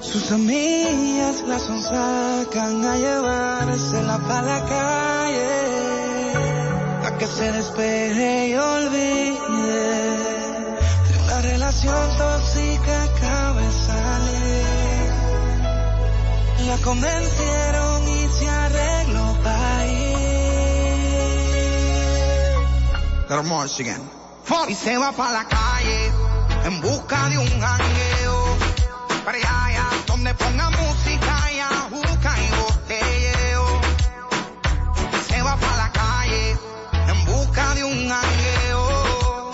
Sus amigas las son sacan a llevársela pa' la calle, a que se despeje y olvide de una relación tóxica acaba de salir. La convencieron y se arregló para ir. That'll march again y se va pa' la calle en busca de un jangueo. Para allá, donde ponga música y busca y botelleo. Se va pa' la calle en busca de un jangueo.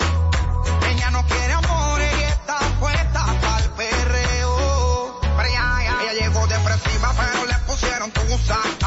Ella no quiere amores y está puesta para el perreo. Para allá, ella llegó depresiva pero le pusieron tu saco.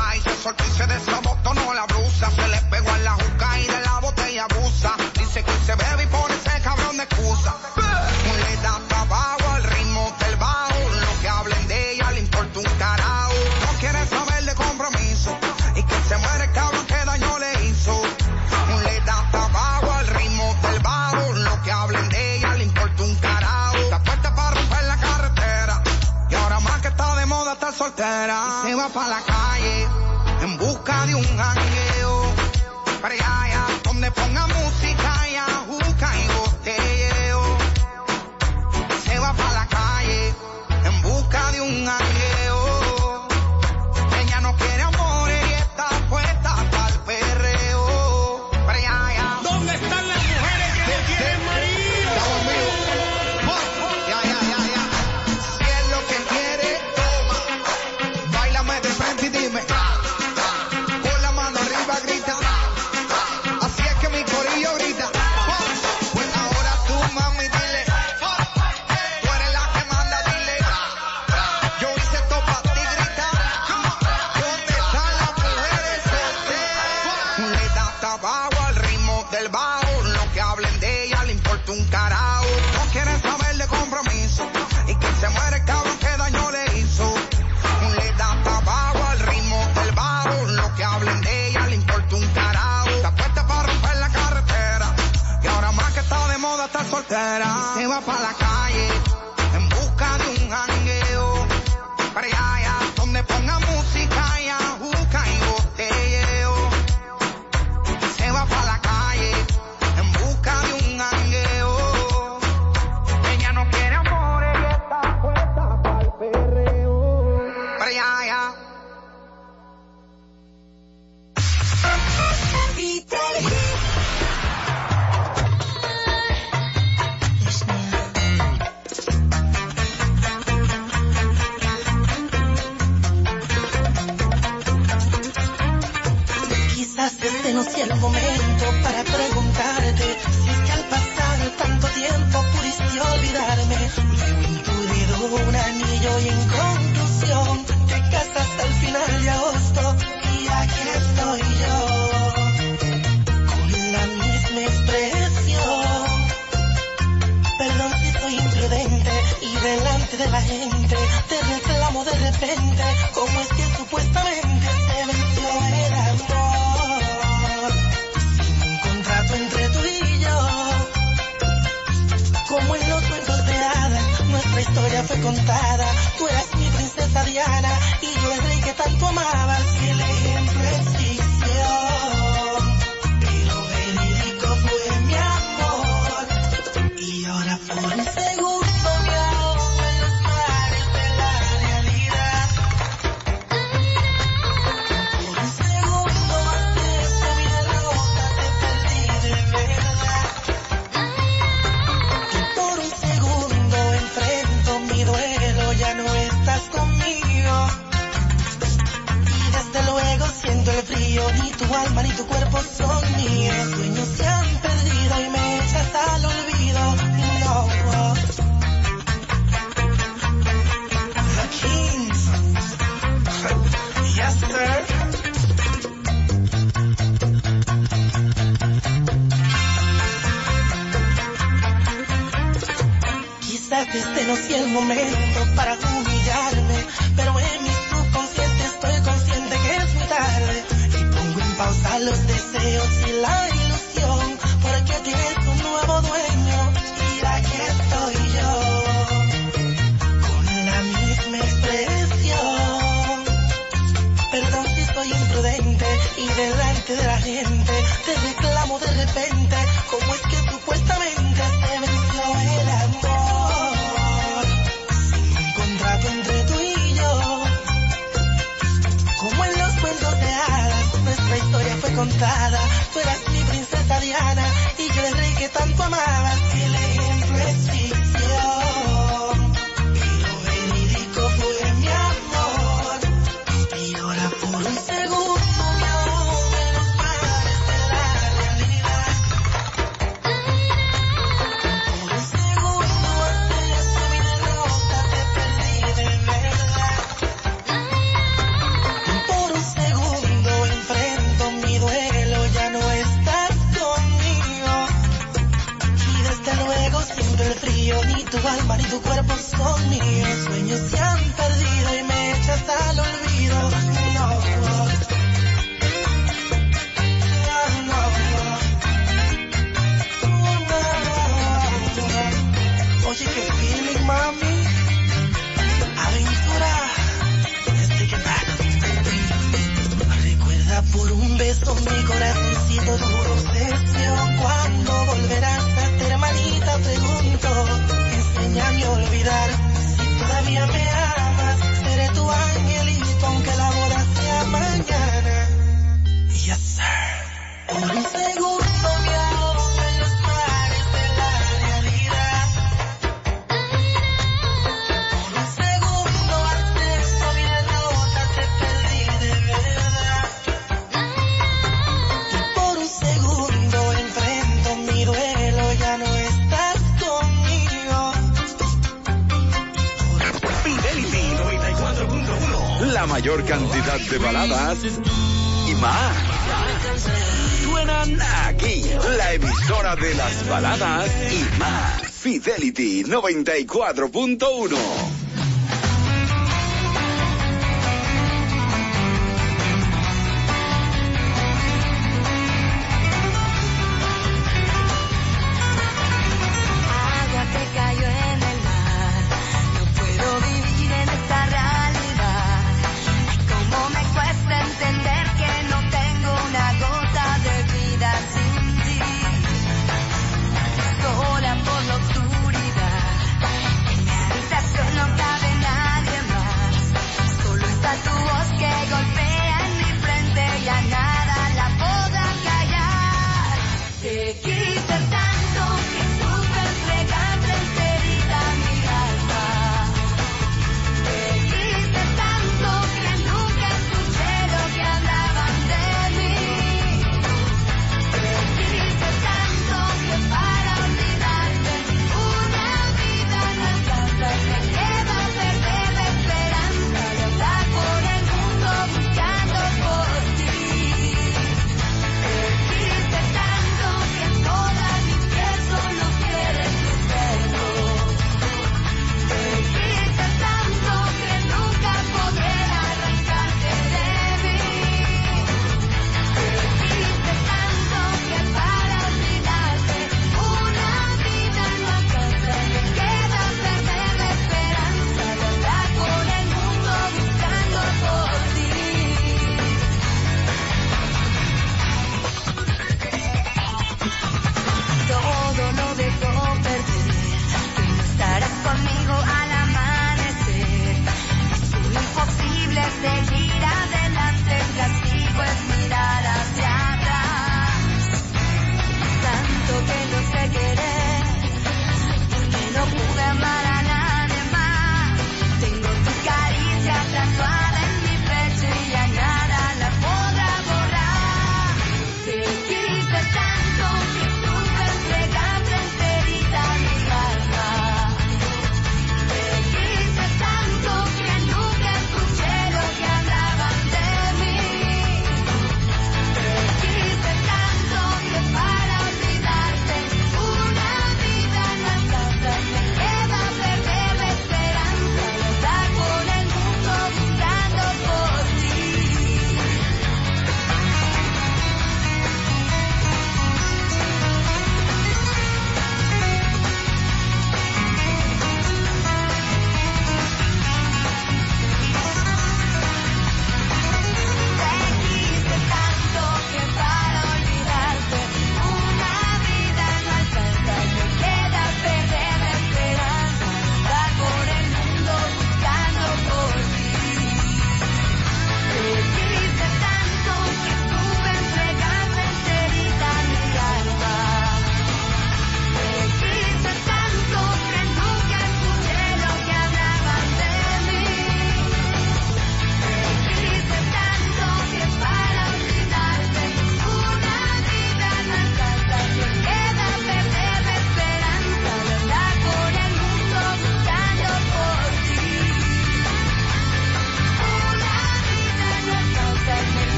Baladas y más. Fidelity 94.1.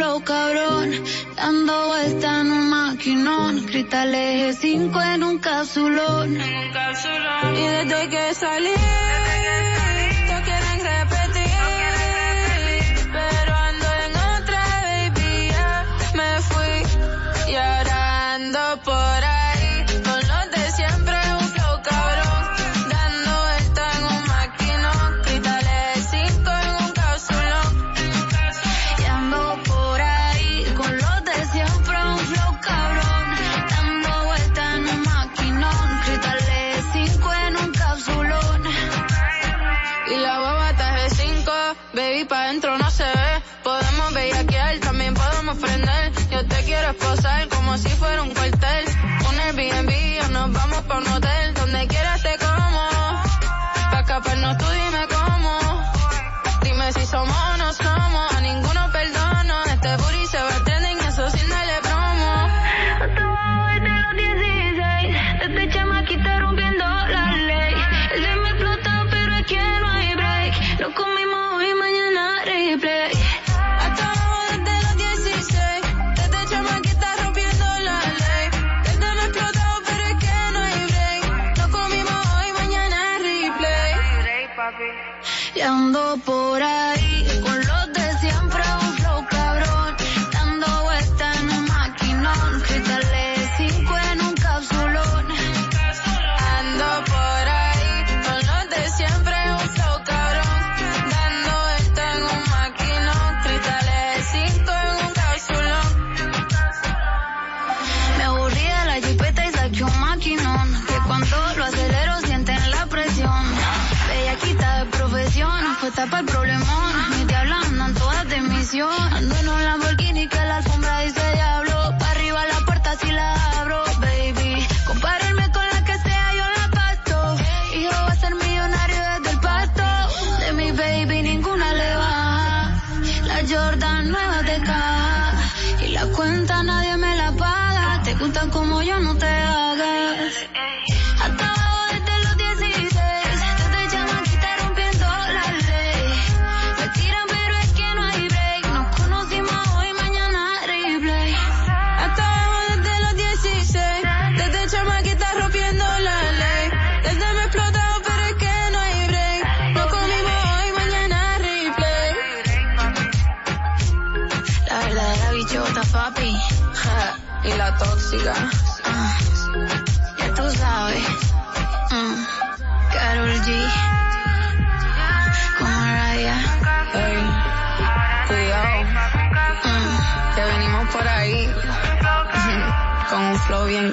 flow cabrón, dando vuelta en un maquinón, cristal eje 5 en un capsulón. Y desde que salí.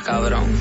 Cabrón.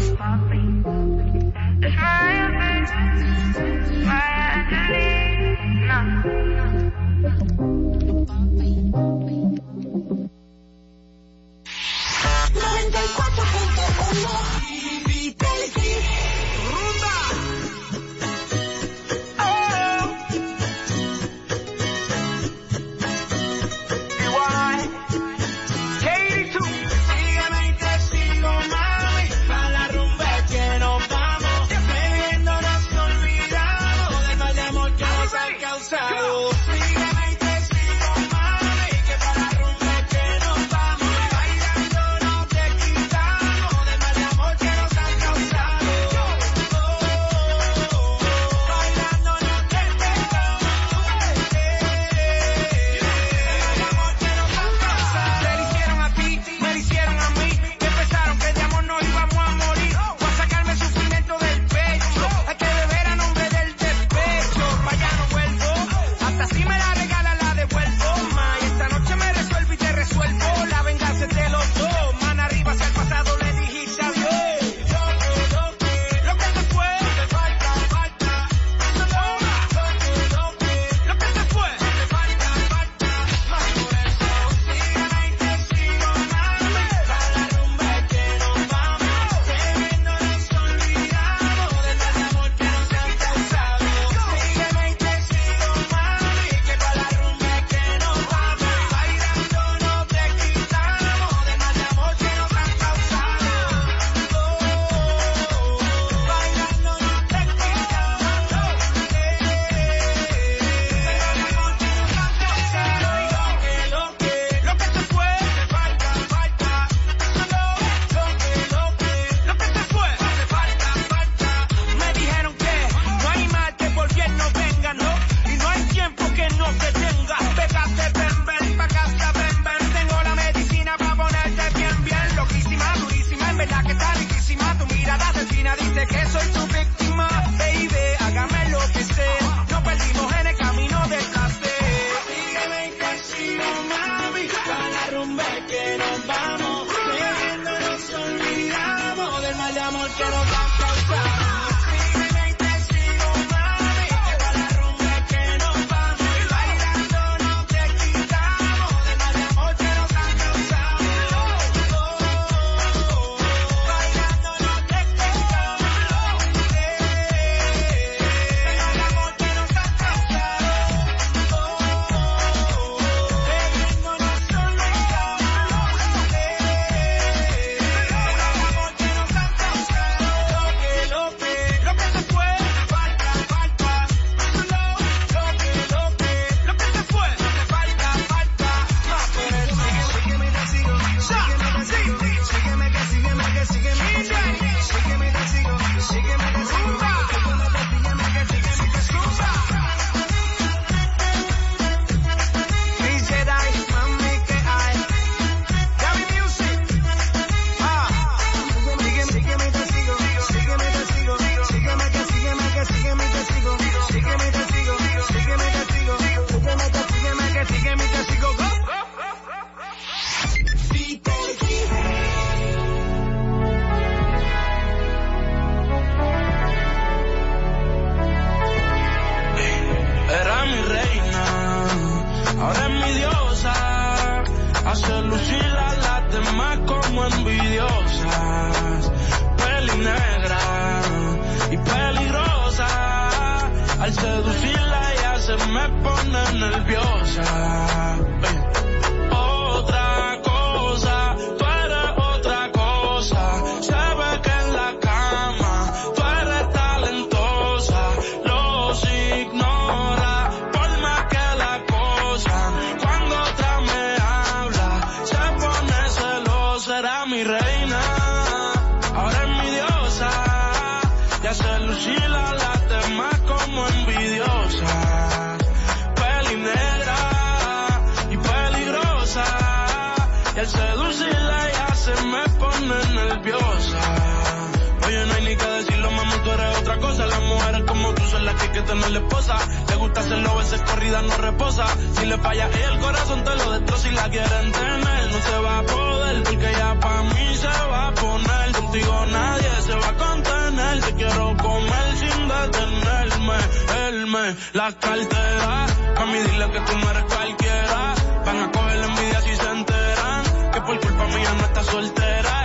La cartera. A mí dile que tú no eres cualquiera. Van a coger la envidia si se enteran. Que por culpa mía no está soltera.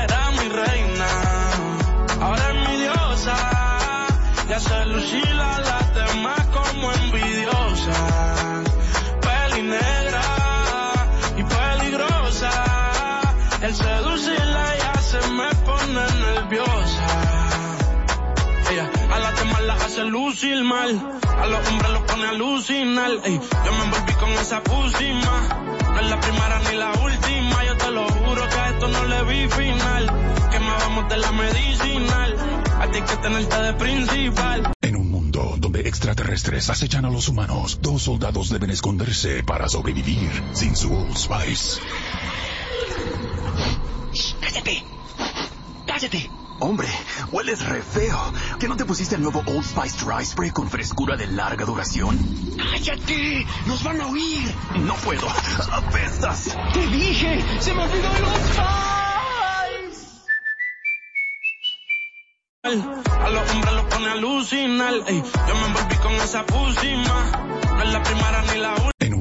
Lucir mal. A los hombres los pone a alucinar. Ey, yo me envolví con esa pusima. No es la primera ni la última. Yo te lo juro que a esto no le vi final. Que me vamos de la medicinal. A ti hay que tenerte de principal. En un mundo donde extraterrestres acechan a los humanos, dos soldados deben esconderse para sobrevivir sin su Old Spice. ¡Cállate! Hombre, hueles re feo. ¿Que no te pusiste el nuevo Old Spice Dry Spray con frescura de larga duración? ¡Cállate! ¡Nos van a oír! No puedo. ¡Apestas! ¡Te dije! ¡Se me olvidó el Old Spice! A los hombres los pone a alucinar. Ey, yo me envolví con esa pusima. No es la primera ni la última.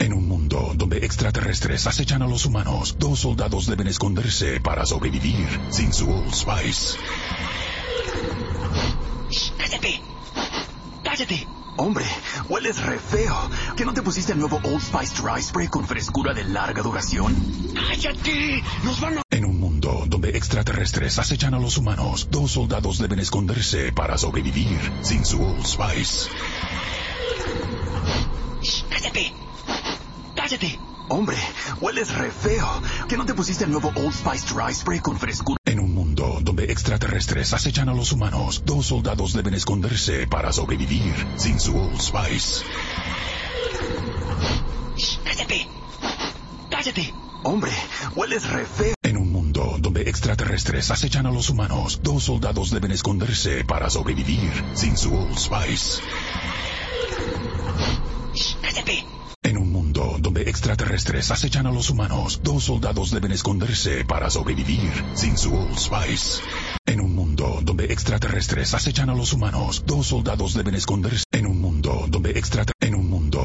mundo donde extraterrestres acechan a los humanos, dos soldados deben esconderse para sobrevivir sin su Old Spice. ¡Cállate! ¡Cállate! Hombre, hueles re feo. ¿Que no te pusiste el nuevo Old Spice Dry Spray con frescura de larga duración? ¡Cállate! ¡Nos van a... En un mundo donde extraterrestres acechan a los humanos, dos soldados deben esconderse para sobrevivir sin su Old Spice. ¡Cállate! ¡Cállate! Hombre, hueles re feo. ¿Que no te pusiste el nuevo Old Spice Dry Spray con frescura? En un mundo donde extraterrestres acechan a los humanos, dos soldados deben esconderse para sobrevivir sin su Old Spice. ¡Cállate! ¡Cállate! Hombre, hueles re feo. En un mundo donde extraterrestres acechan a los humanos, dos soldados deben esconderse para sobrevivir sin su Old Spice. ¡Cállate! En un mundo donde extraterrestres acechan a los humanos, dos soldados deben esconderse para sobrevivir sin su Old Spice. En un mundo donde extraterrestres acechan a los humanos, dos soldados deben esconderse. En un mundo donde extraterrestres